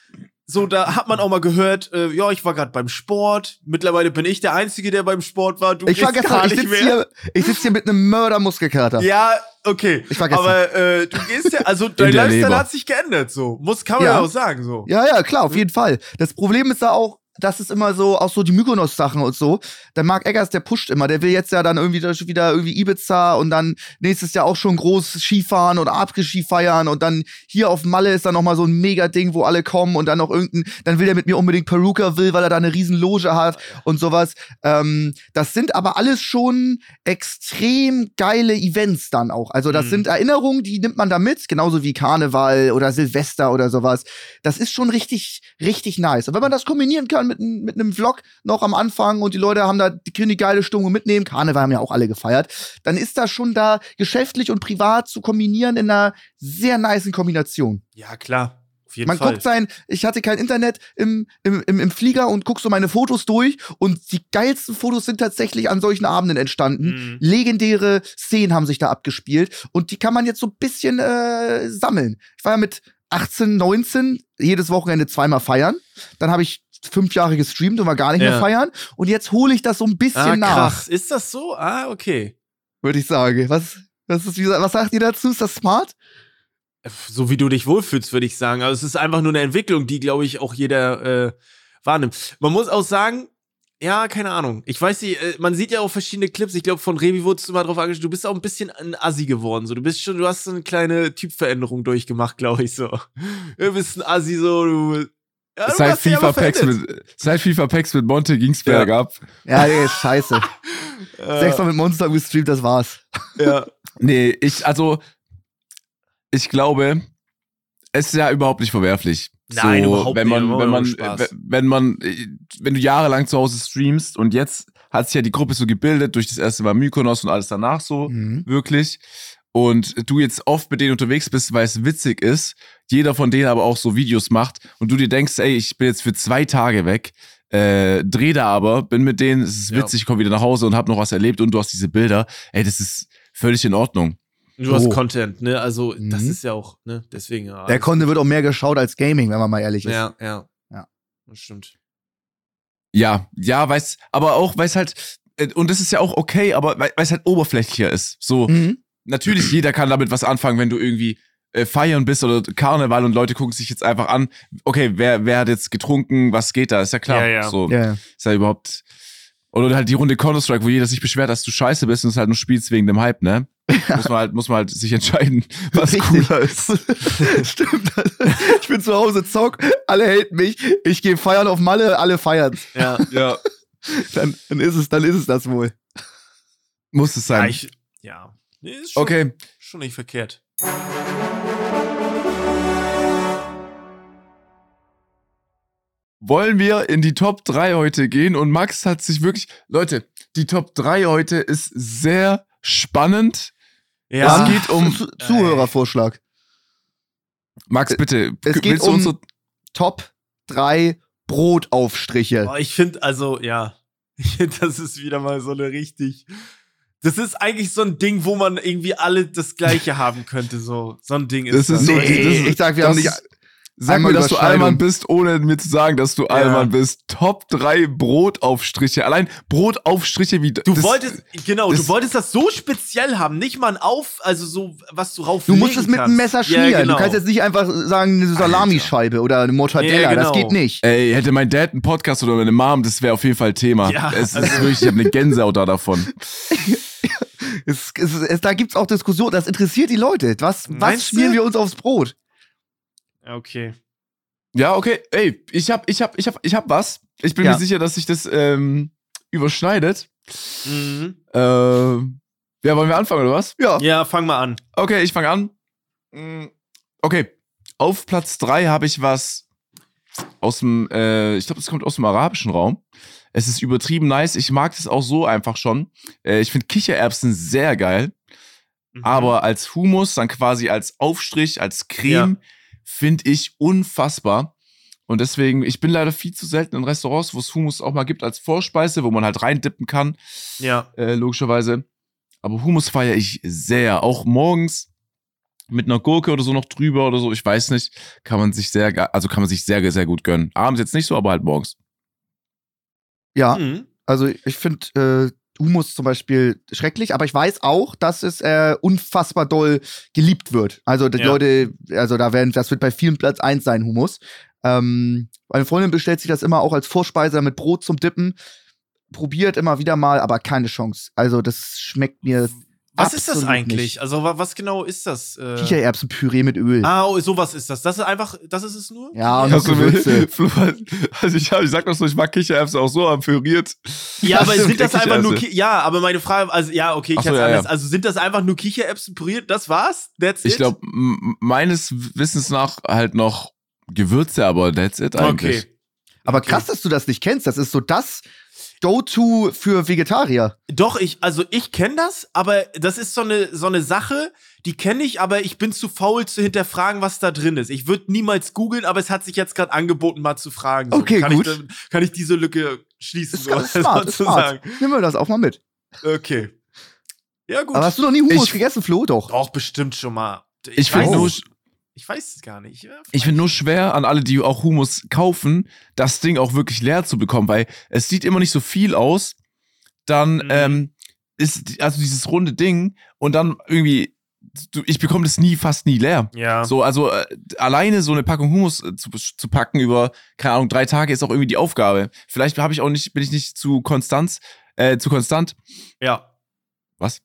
[SPEAKER 1] so, da hat man auch mal gehört, äh, ja, ich war gerade beim Sport. Mittlerweile bin ich der Einzige, der beim Sport war. Du
[SPEAKER 2] ich war gestern, ich sitze hier, ich sitz hier mit einem Mördermuskelkater.
[SPEAKER 1] Ja, okay. Ich war gestern. Aber äh, du gehst ja, also *laughs* dein Lifestyle Leber. hat sich geändert, so. Muss, kann man ja. auch sagen, so.
[SPEAKER 2] Ja, ja, klar, auf jeden Fall. Das Problem ist da auch, das ist immer so, auch so die Mykonos-Sachen und so. Der Mark Eggers, der pusht immer. Der will jetzt ja dann irgendwie wieder irgendwie Ibiza und dann nächstes Jahr auch schon groß Skifahren oder Après-Ski feiern und dann hier auf Malle ist dann nochmal so ein Mega-Ding, wo alle kommen und dann noch irgendein, dann will er mit mir unbedingt Peruka will, weil er da eine riesen Loge hat und sowas. Ähm, das sind aber alles schon extrem geile Events dann auch. Also das mhm. sind Erinnerungen, die nimmt man da mit, genauso wie Karneval oder Silvester oder sowas. Das ist schon richtig, richtig nice. Und wenn man das kombinieren kann mit, mit einem Vlog noch am Anfang und die Leute haben da, die können die geile Stimmung mitnehmen. Karneval haben ja auch alle gefeiert. Dann ist das schon da geschäftlich und privat zu kombinieren in einer sehr niceen Kombination.
[SPEAKER 1] Ja, klar.
[SPEAKER 2] Man Fall. guckt sein, ich hatte kein Internet im, im, im, im Flieger und guck so meine Fotos durch und die geilsten Fotos sind tatsächlich an solchen Abenden entstanden. Mhm. Legendäre Szenen haben sich da abgespielt und die kann man jetzt so ein bisschen äh, sammeln. Ich war ja mit 18, 19 jedes Wochenende zweimal feiern. Dann habe ich fünf Jahre gestreamt und war gar nicht ja. mehr feiern. Und jetzt hole ich das so ein bisschen ah, nach. Krass.
[SPEAKER 1] Ist das so? Ah, okay.
[SPEAKER 2] Würde ich sagen. Was, was, ist, was sagt ihr dazu? Ist das smart?
[SPEAKER 1] So wie du dich wohlfühlst, würde ich sagen. Also es ist einfach nur eine Entwicklung, die, glaube ich, auch jeder äh, wahrnimmt. Man muss auch sagen, ja, keine Ahnung. Ich weiß nicht, äh, man sieht ja auch verschiedene Clips. Ich glaube, von Revi wurdest du mal drauf angesprochen. Du bist auch ein bisschen ein Assi geworden. So, du bist schon, du hast so eine kleine Typveränderung durchgemacht, glaube ich so. *laughs* Du bist ein Assi, so, du
[SPEAKER 3] ja, seit, FIFA Packs mit, seit FIFA Packs mit Monte Gingsberg ja. ab.
[SPEAKER 2] Ja, nee, scheiße. *laughs* Sechsmal mit Monster gestreamt, das war's.
[SPEAKER 3] Ja. *laughs* nee, ich, also, ich glaube, es ist ja überhaupt nicht verwerflich.
[SPEAKER 1] Nein, so, überhaupt
[SPEAKER 3] wenn man,
[SPEAKER 1] nicht.
[SPEAKER 3] Wenn man, wenn man, wenn du jahrelang zu Hause streamst und jetzt hat sich ja die Gruppe so gebildet durch das erste Mal Mykonos und alles danach so, mhm. wirklich und du jetzt oft mit denen unterwegs bist, weil es witzig ist, jeder von denen aber auch so Videos macht und du dir denkst, ey, ich bin jetzt für zwei Tage weg, äh, dreh da aber, bin mit denen, es ist witzig, ja. komm wieder nach Hause und hab noch was erlebt und du hast diese Bilder, ey, das ist völlig in Ordnung.
[SPEAKER 1] Du hast oh. Content, ne? Also, mhm. das ist ja auch, ne? Deswegen, ja.
[SPEAKER 2] Der Content wird auch mehr geschaut als Gaming, wenn man mal ehrlich ist.
[SPEAKER 1] Ja, ja.
[SPEAKER 2] Ja.
[SPEAKER 1] Das stimmt.
[SPEAKER 3] Ja, ja, weiß, aber auch, weiß halt, äh, und das ist ja auch okay, aber weil es halt oberflächlicher ist. So, mhm natürlich, jeder kann damit was anfangen, wenn du irgendwie äh, feiern bist oder Karneval und Leute gucken sich jetzt einfach an, okay, wer, wer hat jetzt getrunken, was geht da? Ist ja klar.
[SPEAKER 1] Ja, ja.
[SPEAKER 3] So,
[SPEAKER 2] ja,
[SPEAKER 3] Ist ja überhaupt. Oder halt die Runde Counter-Strike, wo jeder sich beschwert, dass du scheiße bist und es halt nur spielst wegen dem Hype, ne? Ja. Muss man halt, muss man halt sich entscheiden, *laughs* was Richtig. cooler ist. *laughs*
[SPEAKER 2] Stimmt. Ich bin zu Hause, zock, alle haten mich, ich gehe feiern auf Malle, alle feiern.
[SPEAKER 1] Ja, ja. *laughs*
[SPEAKER 2] Dann, dann ist es, dann ist es das wohl.
[SPEAKER 3] Muss es sein.
[SPEAKER 1] Ja, ich, ja. Nee, ist schon,
[SPEAKER 3] okay.
[SPEAKER 1] schon nicht verkehrt.
[SPEAKER 3] wollen wir in die Top 3 heute gehen und Max hat sich wirklich, Leute, die Top 3 heute ist sehr spannend.
[SPEAKER 2] Ja. Es geht um Zuhörervorschlag.
[SPEAKER 3] Max, bitte.
[SPEAKER 2] Es geht um unsere Top 3 Brotaufstriche.
[SPEAKER 1] Oh, ich finde, also, ja. *laughs* Das ist wieder mal so eine richtig. Das ist eigentlich so ein Ding, wo man irgendwie alle das Gleiche haben könnte. So, so ein Ding ist
[SPEAKER 2] das.
[SPEAKER 1] das.
[SPEAKER 2] Ist so, nee, das ist, ich sag, wir haben nicht
[SPEAKER 3] Sag mir, dass du Allmann bist, ohne mir zu sagen, dass du ja. Allmann bist. Top 3 Brotaufstriche. Allein Brotaufstriche wie
[SPEAKER 1] Du das, wolltest, genau, du wolltest das so speziell haben. Nicht mal ein Auf, also so, was du rauf
[SPEAKER 2] Du musst es mit einem Messer schmieren. Ja, genau. Du kannst jetzt nicht einfach sagen, eine Salamischeibe oder eine Mortadella. Ja, genau. Das geht nicht.
[SPEAKER 3] Ey, hätte mein Dad einen Podcast oder meine Mom, das wäre auf jeden Fall Thema. Ja, es also ist wirklich, ich habe eine Gänsehaut da davon. *laughs*
[SPEAKER 2] es, es, es, da gibt's auch Diskussionen. Das interessiert die Leute. Was, was schmieren wir uns aufs Brot?
[SPEAKER 1] Okay.
[SPEAKER 3] Ja, okay. Ey, ich hab, ich hab, ich hab, ich hab was. Ich bin ja. mir sicher, dass sich das ähm, überschneidet. Mhm. Äh, ja, wollen wir anfangen oder was?
[SPEAKER 1] Ja. Ja, fang mal an.
[SPEAKER 3] Okay, ich fange an. Mm, okay. Auf Platz 3 habe ich was aus dem, äh, ich glaube, das kommt aus dem arabischen Raum. Es ist übertrieben nice. Ich mag das auch so einfach schon. Äh, ich finde Kichererbsen sehr geil. Mhm. Aber als Humus, dann quasi als Aufstrich, als Creme, ja finde ich unfassbar. Und deswegen, ich bin leider viel zu selten in Restaurants, wo es Hummus auch mal gibt als Vorspeise, wo man halt reindippen kann.
[SPEAKER 1] Ja.
[SPEAKER 3] Äh, logischerweise. Aber Hummus feiere ich sehr. Auch morgens mit einer Gurke oder so noch drüber oder so, ich weiß nicht, kann man sich sehr, also kann man sich sehr, sehr gut gönnen. Abends jetzt nicht so, aber halt morgens.
[SPEAKER 2] Ja, mhm. also ich finde, äh, Humus zum Beispiel schrecklich, aber ich weiß auch, dass es äh, unfassbar doll geliebt wird. Also die ja. Leute, also da werden, das wird bei vielen Platz eins sein, Humus. Ähm, meine Freundin bestellt sich das immer auch als Vorspeise mit Brot zum Dippen. Probiert immer wieder mal, aber keine Chance. Also das schmeckt mir
[SPEAKER 1] was ist das eigentlich? Nicht. Also was genau ist das?
[SPEAKER 2] Äh Kichererbsenpüree mit Öl.
[SPEAKER 1] Ah, oh, sowas ist das. Das ist einfach, das ist es nur?
[SPEAKER 2] Ja, und das Gewürze. *laughs*
[SPEAKER 3] also ich, hab, ich sag doch so, ich mag Kichererbsen auch so püriert.
[SPEAKER 1] Ja, aber sind das einfach nur, Ki ja, aber meine Frage, also ja, okay, ich so, ja, ja. Also sind das einfach nur Kichererbsen püriert? Das war's?
[SPEAKER 3] That's it? Ich glaube, meines Wissens nach halt noch Gewürze, aber that's it eigentlich. Okay.
[SPEAKER 2] Aber okay. krass, dass du das nicht kennst. Das ist so das Go-To für Vegetarier.
[SPEAKER 1] Doch, ich, also ich kenne das, aber das ist so eine, so eine Sache, die kenne ich, aber ich bin zu faul zu hinterfragen, was da drin ist. Ich würde niemals googeln, aber es hat sich jetzt gerade angeboten, mal zu fragen.
[SPEAKER 2] So. Okay,
[SPEAKER 1] kann
[SPEAKER 2] gut.
[SPEAKER 1] Ich, kann ich diese Lücke schließen?
[SPEAKER 2] Ist ganz so, *laughs* smart, ist smart. Nehmen wir das auch mal mit.
[SPEAKER 1] Okay. Ja, gut.
[SPEAKER 2] Aber hast du noch nie Hummus ich, gegessen, Flo? Doch.
[SPEAKER 1] Auch bestimmt schon mal.
[SPEAKER 3] Ich, ich finde nur,
[SPEAKER 1] ich weiß es gar nicht. Ja,
[SPEAKER 3] ich finde nur schwer an alle, die auch Humus kaufen, das Ding auch wirklich leer zu bekommen, weil es sieht immer nicht so viel aus. Dann mhm. ähm, ist also dieses runde Ding und dann irgendwie ich bekomme das nie, fast nie leer.
[SPEAKER 1] Ja.
[SPEAKER 3] So, also äh, alleine so eine Packung Humus äh, zu, zu packen über, keine Ahnung, drei Tage ist auch irgendwie die Aufgabe. Vielleicht habe ich auch nicht, bin ich nicht zu konstant, äh, zu konstant.
[SPEAKER 1] Ja.
[SPEAKER 3] Was?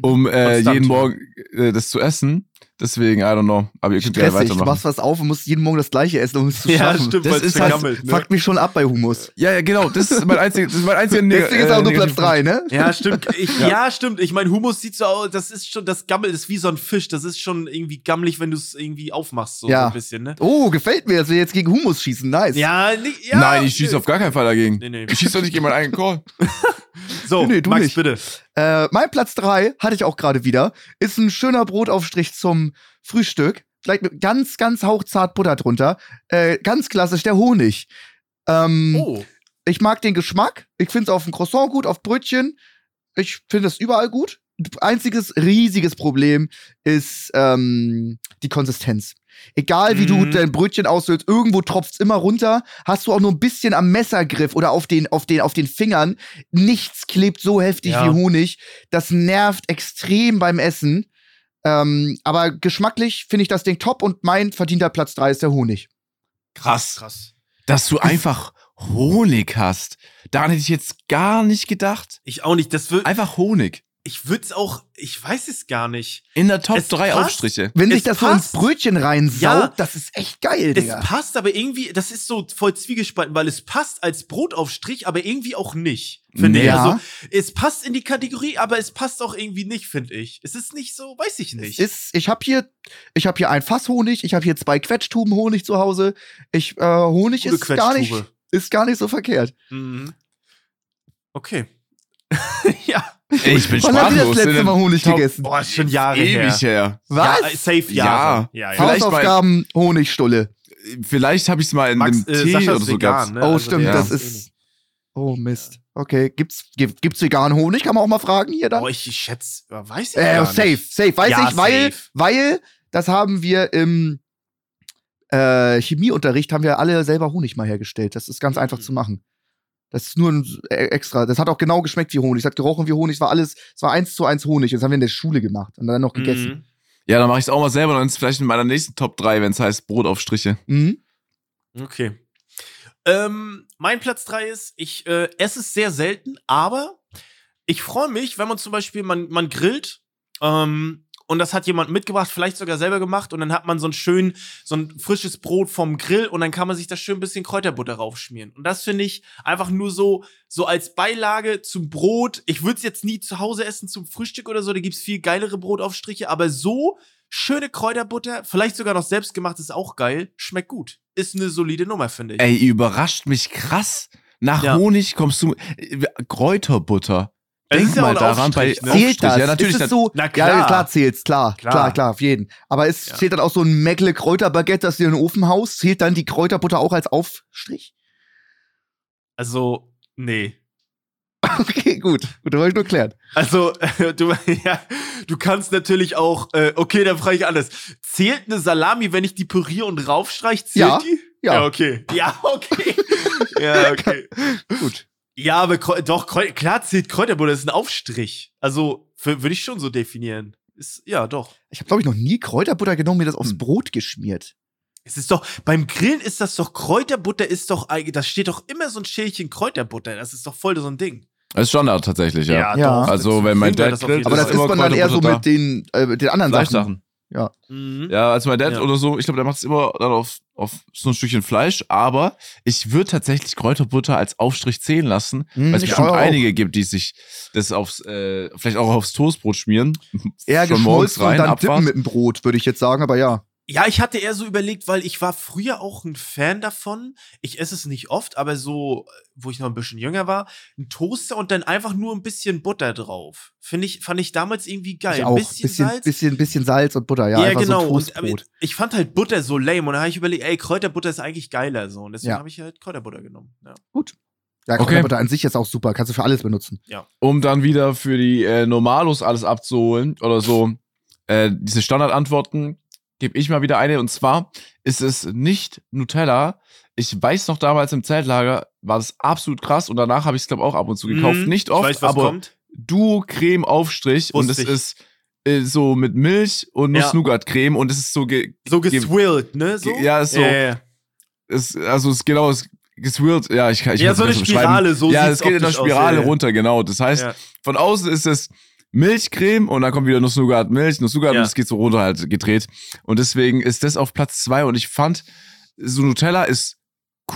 [SPEAKER 3] Um äh, jeden Morgen äh, das zu essen. Deswegen, I don't know. Aber ihr könnt gerne weitermachen.
[SPEAKER 2] Du machst was auf und musst jeden Morgen das gleiche essen, um es zu ja, schaffen.
[SPEAKER 1] Stimmt,
[SPEAKER 2] das
[SPEAKER 1] ist halt, ne?
[SPEAKER 2] fuckt mich schon ab bei Humus.
[SPEAKER 3] Ja, ja, genau. Das ist mein einziger, das ist mein einziger *laughs*
[SPEAKER 2] Deswegen ist auch nur Platz drei, ne?
[SPEAKER 1] Ja, stimmt. Ich, *laughs* ja. ja. stimmt. Ich meine, Humus sieht so aus, das ist schon, das Gammel ist wie so ein Fisch. Das ist schon irgendwie gammelig, wenn du es irgendwie aufmachst, so, ja. so ein bisschen, ne?
[SPEAKER 2] Oh, gefällt mir, dass wir jetzt gegen Humus schießen. Nice.
[SPEAKER 1] Ja,
[SPEAKER 3] ja Nein, ich schieße auf gar keinen Fall dagegen. Nee, nee. Ich schieße doch nicht gegen meinen eigenen Call. *laughs*
[SPEAKER 1] so, nee, Max, nicht. bitte.
[SPEAKER 2] Äh, mein Platz drei hatte ich auch gerade wieder. Ist ein schöner Brotaufstrich zum Frühstück. Vielleicht mit ganz, ganz hauchzart Butter drunter. Äh, ganz klassisch der Honig. Ähm, oh. Ich mag den Geschmack. Ich finde es auf dem Croissant gut, auf Brötchen. Ich finde es überall gut. Einziges riesiges Problem ist ähm, die Konsistenz. Egal wie mhm. du dein Brötchen aushöhlst, irgendwo tropft's immer runter. Hast du auch nur ein bisschen am Messergriff oder auf den, auf den, auf den Fingern. Nichts klebt so heftig ja. wie Honig. Das nervt extrem beim Essen. Ähm, aber geschmacklich finde ich das Ding top und mein verdienter Platz 3 ist der Honig.
[SPEAKER 3] Krass. Krass. Dass du einfach Honig hast. Daran hätte ich jetzt gar nicht gedacht.
[SPEAKER 1] Ich auch nicht. Das wird
[SPEAKER 3] einfach Honig
[SPEAKER 1] ich würde es auch, ich weiß es gar nicht.
[SPEAKER 3] In der Top 3 Aufstriche.
[SPEAKER 2] Wenn sich das passt. so ins Brötchen reinsaugt, ja, das ist echt geil, Digga.
[SPEAKER 1] Es passt, aber irgendwie, das ist so voll zwiegespalten, weil es passt als Brotaufstrich, aber irgendwie auch nicht, finde nee. ich. Also, es passt in die Kategorie, aber es passt auch irgendwie nicht, finde ich. Es ist nicht so, weiß ich nicht.
[SPEAKER 2] Es ist, ich habe hier, ich habe hier ein Fass Honig, ich habe hier zwei Quetschtuben Honig zu Hause. Ich, äh, Honig Gute ist gar nicht ist gar nicht so verkehrt.
[SPEAKER 1] Mhm. Okay. *laughs* ja.
[SPEAKER 3] Ey, ich bin
[SPEAKER 2] Wann habt ihr das
[SPEAKER 3] sprachlos.
[SPEAKER 2] letzte Mal Honig
[SPEAKER 1] Top-
[SPEAKER 2] gegessen?
[SPEAKER 1] Boah, ist schon Jahre
[SPEAKER 3] Ewig
[SPEAKER 1] her.
[SPEAKER 3] her.
[SPEAKER 2] Was?
[SPEAKER 1] Ja, äh, safe Jahre. Ja, ja.
[SPEAKER 3] Vielleicht
[SPEAKER 2] Hausaufgaben, Honigstulle.
[SPEAKER 3] Vielleicht habe ich es mal in
[SPEAKER 1] Max,
[SPEAKER 3] einem
[SPEAKER 1] äh,
[SPEAKER 3] Tee
[SPEAKER 1] Sascha
[SPEAKER 3] oder so
[SPEAKER 1] vegan,
[SPEAKER 3] gehabt.
[SPEAKER 1] ne?
[SPEAKER 2] Oh,
[SPEAKER 1] Also
[SPEAKER 2] stimmt, das ist. Oh, Mist. Okay, gibt's, gibt, gibt's veganen Honig? Kann man auch mal fragen hier dann?
[SPEAKER 1] Boah, ich, schätze, weiß ich
[SPEAKER 2] äh,
[SPEAKER 1] gar
[SPEAKER 2] safe,
[SPEAKER 1] nicht.
[SPEAKER 2] safe, weiß
[SPEAKER 1] Ja,
[SPEAKER 2] ich, weil,
[SPEAKER 1] safe.
[SPEAKER 2] weil, das haben wir im äh, Chemieunterricht haben wir alle selber Honig mal hergestellt. Das ist ganz einfach
[SPEAKER 1] Mhm.
[SPEAKER 2] zu machen. Das ist nur ein äh, extra. Das hat auch genau geschmeckt wie Honig. Es hat gerochen wie Honig. Es war alles, es war eins zu eins Honig. Das haben wir in der Schule gemacht und dann noch gegessen.
[SPEAKER 1] Mhm.
[SPEAKER 3] Ja, dann mache ich es auch mal selber. Dann ist es vielleicht in meiner nächsten Top 3, wenn es heißt Brotaufstriche.
[SPEAKER 2] Mhm.
[SPEAKER 1] Okay. Ähm, mein Platz 3 ist, ich äh, esse es sehr selten, aber ich freue mich, wenn man zum Beispiel, man, man grillt ähm, und das hat jemand mitgebracht, vielleicht sogar selber gemacht und dann hat man so ein schön, so ein frisches Brot vom Grill und dann kann man sich da schön ein bisschen Kräuterbutter raufschmieren. Und das finde ich einfach nur so, so als Beilage zum Brot. Ich würde es jetzt nie zu Hause essen zum Frühstück oder so, da gibt es viel geilere Brotaufstriche, aber so schöne Kräuterbutter, vielleicht sogar noch selbstgemacht, ist auch geil, schmeckt gut. Ist eine solide Nummer, finde ich.
[SPEAKER 3] Ey, überrascht mich krass. Nach
[SPEAKER 1] Ja.
[SPEAKER 3] Honig kommst du. äh, Kräuterbutter. Denk
[SPEAKER 1] ja
[SPEAKER 3] mal daran bei
[SPEAKER 1] Aufstrich, ne?
[SPEAKER 2] Zählt das?
[SPEAKER 3] Ja, natürlich.
[SPEAKER 2] Ist es
[SPEAKER 3] das-
[SPEAKER 2] so?
[SPEAKER 1] Na
[SPEAKER 2] Ja,
[SPEAKER 1] klar.
[SPEAKER 2] klar zählt's, klar,
[SPEAKER 1] Klar.
[SPEAKER 2] klar, klar, auf jeden. Aber es
[SPEAKER 1] Ja.
[SPEAKER 2] zählt dann auch so ein Meckle Kräuterbaguette, das du in den Ofen haust. Zählt dann die Kräuterbutter auch als Aufstrich?
[SPEAKER 1] Also, nee. *laughs*
[SPEAKER 2] Okay, gut. Gut, das wollte ich nur klären.
[SPEAKER 1] Also, *laughs* du, ja, du kannst natürlich auch, äh, okay, dann frage ich alles. Zählt eine Salami, wenn ich die püriere und raufstreich? Zählt
[SPEAKER 2] Ja.
[SPEAKER 1] die?
[SPEAKER 2] Ja.
[SPEAKER 1] okay. Ja, okay. ja, okay. *laughs*
[SPEAKER 2] Gut.
[SPEAKER 1] Ja, aber doch, klar zählt Kräuterbutter, das ist ein Aufstrich. Also, würde ich schon so definieren. Ist, ja, doch.
[SPEAKER 2] Ich habe, glaube ich, noch nie Kräuterbutter genommen, mir das aufs
[SPEAKER 3] Hm.
[SPEAKER 2] Brot geschmiert.
[SPEAKER 1] Es ist doch, beim Grillen ist das doch, Kräuterbutter ist doch, eigentlich- da steht doch immer so ein Schälchen Kräuterbutter. Das ist doch voll so ein Ding.
[SPEAKER 3] Das ist Standard tatsächlich, ja.
[SPEAKER 2] Ja.
[SPEAKER 3] Also, wenn mein Dad
[SPEAKER 1] das
[SPEAKER 3] grillt,
[SPEAKER 2] Aber das ist man dann eher so mit den, äh, mit den anderen Sachen.
[SPEAKER 3] Fleischsachen.
[SPEAKER 1] Mhm.
[SPEAKER 3] Ja, als mein Dad
[SPEAKER 1] Ja.
[SPEAKER 3] oder so, ich glaube, der macht es immer dann auf, auf so ein Stückchen Fleisch, aber ich würde tatsächlich Kräuterbutter als Aufstrich zählen lassen,
[SPEAKER 2] Hm,
[SPEAKER 3] weil es bestimmt
[SPEAKER 2] auch.
[SPEAKER 3] einige gibt, die sich das aufs, äh, vielleicht auch aufs Toastbrot schmieren.
[SPEAKER 2] Eher geschmolzen und
[SPEAKER 3] rein,
[SPEAKER 2] dann
[SPEAKER 3] Abfahrt.
[SPEAKER 2] dippen mit dem Brot, würde ich jetzt sagen, aber ja.
[SPEAKER 1] Ja, ich hatte eher so überlegt, weil ich war früher auch ein Fan davon. Ich esse es nicht oft, aber so, wo ich noch ein bisschen jünger war, ein Toaster und dann einfach nur ein bisschen Butter drauf. Finde ich, fand ich damals irgendwie geil.
[SPEAKER 2] Ich
[SPEAKER 1] ein
[SPEAKER 2] auch.
[SPEAKER 1] bisschen,
[SPEAKER 2] bisschen,
[SPEAKER 1] Salz.
[SPEAKER 2] bisschen, bisschen Salz und Butter, ja.
[SPEAKER 1] Ja,
[SPEAKER 2] einfach
[SPEAKER 1] genau.
[SPEAKER 2] So
[SPEAKER 1] und, aber ich fand halt Butter so lame und da habe ich überlegt, ey, Kräuterbutter ist eigentlich geiler so. Und deswegen
[SPEAKER 2] Ja.
[SPEAKER 1] habe ich halt Kräuterbutter genommen. Ja.
[SPEAKER 2] Ja,
[SPEAKER 3] Okay.
[SPEAKER 2] Kräuterbutter an sich ist auch super. Kannst du für alles benutzen.
[SPEAKER 3] um dann wieder für die äh, Normalos alles abzuholen oder so, äh, diese Standardantworten, gebe ich mal wieder eine. Und zwar ist es nicht Nutella. Ich weiß noch damals im Zeltlager war das absolut krass und danach habe ich es, glaube auch ab und zu gekauft.
[SPEAKER 1] Mhm.
[SPEAKER 3] Nicht
[SPEAKER 1] Ich
[SPEAKER 3] oft,
[SPEAKER 1] weiß,
[SPEAKER 3] aber
[SPEAKER 1] kommt.
[SPEAKER 3] Duo Creme Aufstrich und es
[SPEAKER 1] Wusste ich.
[SPEAKER 3] ist äh, so mit Milch und
[SPEAKER 1] Ja.
[SPEAKER 3] Nuss-Nougat-Creme und es ist so, ge
[SPEAKER 1] So geswillt, ne? So?
[SPEAKER 3] Ja, ist so-
[SPEAKER 1] ja.
[SPEAKER 3] ist, also es ist genau es geswirrt, ja, ich kann ich
[SPEAKER 1] Ja, so eine. Spirale, so
[SPEAKER 3] Ja, es geht in der
[SPEAKER 1] aus,
[SPEAKER 3] Spirale
[SPEAKER 1] ja.
[SPEAKER 3] runter, genau. Das heißt,
[SPEAKER 1] Ja.
[SPEAKER 3] von außen ist es Milchcreme und dann kommt wieder Nuss-Nougat, Milch, Nuss-Nougat
[SPEAKER 1] Ja.
[SPEAKER 3] und es geht so runter halt gedreht. Und deswegen ist das auf Platz zwei und ich fand, so Nutella ist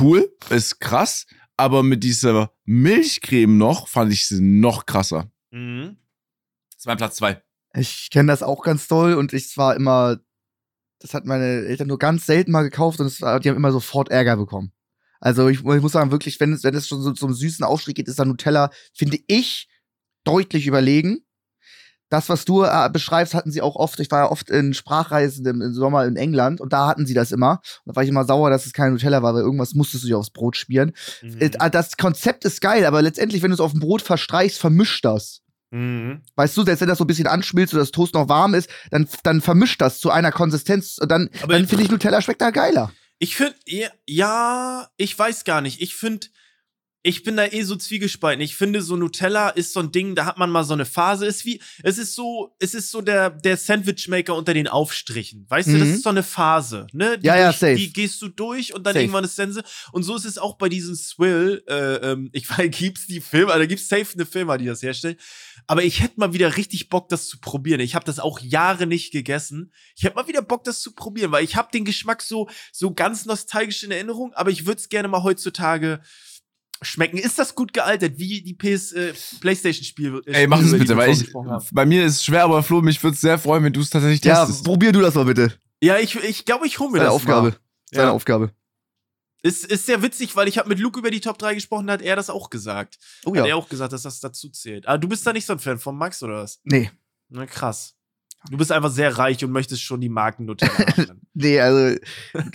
[SPEAKER 3] cool, ist krass, aber mit dieser Milchcreme noch fand ich sie noch krasser.
[SPEAKER 1] Mhm.
[SPEAKER 3] Das ist mein Platz zwei.
[SPEAKER 2] Ich kenne das auch ganz doll und ich war immer, das hat meine Eltern nur ganz selten mal gekauft und es, war- die haben immer sofort Ärger bekommen. Also ich, ich muss sagen, wirklich, wenn es, wenn es schon so zum süßen Aufstrich geht, ist da Nutella, finde ich, deutlich überlegen. Das, was du äh, beschreibst, hatten sie auch oft. Ich war ja oft in Sprachreisen im, im Sommer in England und da hatten sie das immer. Und da war ich immer sauer, dass es kein Nutella war, weil irgendwas musstest du dir aufs Brot spielen.
[SPEAKER 1] Mhm.
[SPEAKER 2] Äh, Das Konzept ist geil, aber letztendlich, wenn du es auf dem Brot verstreichst, vermischt das.
[SPEAKER 1] Mhm.
[SPEAKER 2] Weißt du, selbst wenn das so ein bisschen anschmilzt oder das Toast noch warm ist, dann, dann vermischt das zu einer Konsistenz. Und dann,
[SPEAKER 1] Aber-
[SPEAKER 2] dann finde ich Nutella schmeckt da geiler.
[SPEAKER 1] Ich finde, ja, ich weiß gar nicht. Ich finde, ich bin da eh so zwiegespalten. Ich finde, so Nutella ist so ein Ding, da hat man mal so eine Phase. Ist wie, es ist so, es ist so der, der Sandwichmaker unter den Aufstrichen. Weißt du, das
[SPEAKER 2] Mhm.
[SPEAKER 1] ist so eine Phase, ne? Die
[SPEAKER 2] Ja, ja,
[SPEAKER 1] durch,
[SPEAKER 2] safe.
[SPEAKER 1] Die gehst du durch und dann
[SPEAKER 2] Safe.
[SPEAKER 1] irgendwann ist Sense. Und so ist es auch bei diesen Swill, äh, ähm, ich weiß, *laughs* gibt's die Firma, da gibt's safe eine Firma, die das herstellt. Aber ich hätte mal wieder richtig Bock, das zu probieren. Ich habe das auch Jahre nicht gegessen. Ich hätte mal wieder Bock, das zu probieren, weil ich habe den Geschmack so, so ganz nostalgisch in Erinnerung, aber ich würde es gerne mal heutzutage schmecken. Ist das gut gealtert, wie die PS, äh, PlayStation-Spiele? äh,
[SPEAKER 3] Ey, mach es bitte, weil ich, bei mir ist es schwer, aber Flo, mich würde es sehr freuen, wenn du es tatsächlich
[SPEAKER 2] Ja,
[SPEAKER 3] testest.
[SPEAKER 2] probier du das mal bitte.
[SPEAKER 1] Ja, ich, ich glaube, ich hole mir
[SPEAKER 2] Seine
[SPEAKER 1] das
[SPEAKER 2] Aufgabe.
[SPEAKER 1] Mal.
[SPEAKER 2] Seine
[SPEAKER 1] Ja.
[SPEAKER 2] Aufgabe.
[SPEAKER 1] Ist, ist sehr witzig, weil ich habe mit Luke über die Top 3 gesprochen, da hat er das auch gesagt. Oh ja. Hat er auch gesagt, dass das dazu zählt. Aber du bist da nicht so ein Fan von Max, oder was?
[SPEAKER 2] Nee.
[SPEAKER 1] Na krass. Du bist einfach sehr reich und möchtest schon die Marken Nutella *laughs* haben.
[SPEAKER 2] nee, also,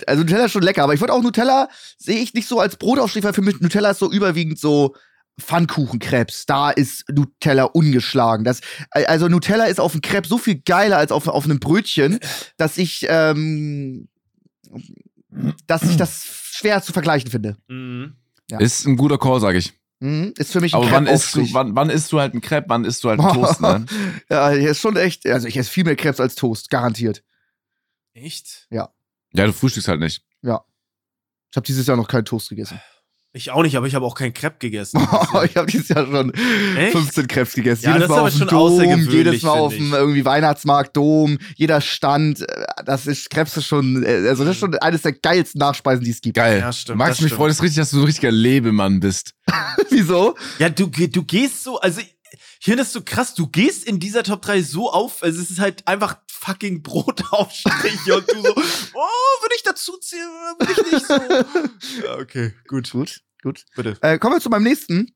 [SPEAKER 2] also Nutella ist schon lecker, aber ich würde auch Nutella sehe ich nicht so als Brotaufstrich, weil für mich Nutella ist so überwiegend so Pfannkuchenkrebs. Da ist Nutella ungeschlagen. Das, also Nutella ist auf dem Crepe so viel geiler als auf, auf einem Brötchen, dass ich ähm, dass ich *clears throat* das schwer zu vergleichen finde.
[SPEAKER 3] Mhm. Ja. Ist ein guter Call, sag ich.
[SPEAKER 2] Mhm, ist für mich ein
[SPEAKER 3] Aber wann isst, du, wann, wann isst du halt ein Crepe, wann isst du halt einen *laughs* Toast, ne?
[SPEAKER 2] ja, ist schon echt, also ich esse viel mehr Crepes als Toast, garantiert.
[SPEAKER 1] Echt?
[SPEAKER 2] Ja.
[SPEAKER 3] Ja, du frühstückst halt nicht.
[SPEAKER 2] Ja. Ich habe dieses Jahr noch keinen Toast gegessen.
[SPEAKER 1] Ich auch nicht, aber ich habe auch keinen Crepe gegessen. *laughs*
[SPEAKER 2] ich habe dieses Jahr schon Echt? 15 Crepes gegessen.
[SPEAKER 1] Ja,
[SPEAKER 2] jedes
[SPEAKER 1] Mal auf dem Dom,
[SPEAKER 2] jedes Mal auf dem irgendwie Weihnachtsmarkt, Dom, jeder Stand. Äh, das ist Crepes ist schon, äh, also das ist schon eines der geilsten Nachspeisen, die es gibt.
[SPEAKER 3] Geil. Ja, stimmt. Max, mich freut es richtig, dass du so ein richtiger Lebemann bist. *laughs*
[SPEAKER 2] Wieso?
[SPEAKER 1] Ja, du, du gehst so, also ich finde das so krass, du gehst in dieser Top 3 so auf, also es ist halt einfach fucking Brotaufstrich *laughs* und du so, oh, würde ich dazu zählen, würde ich nicht so. *laughs* Ja, okay, gut.
[SPEAKER 2] Gut, gut. Bitte. Äh, kommen wir zu meinem nächsten.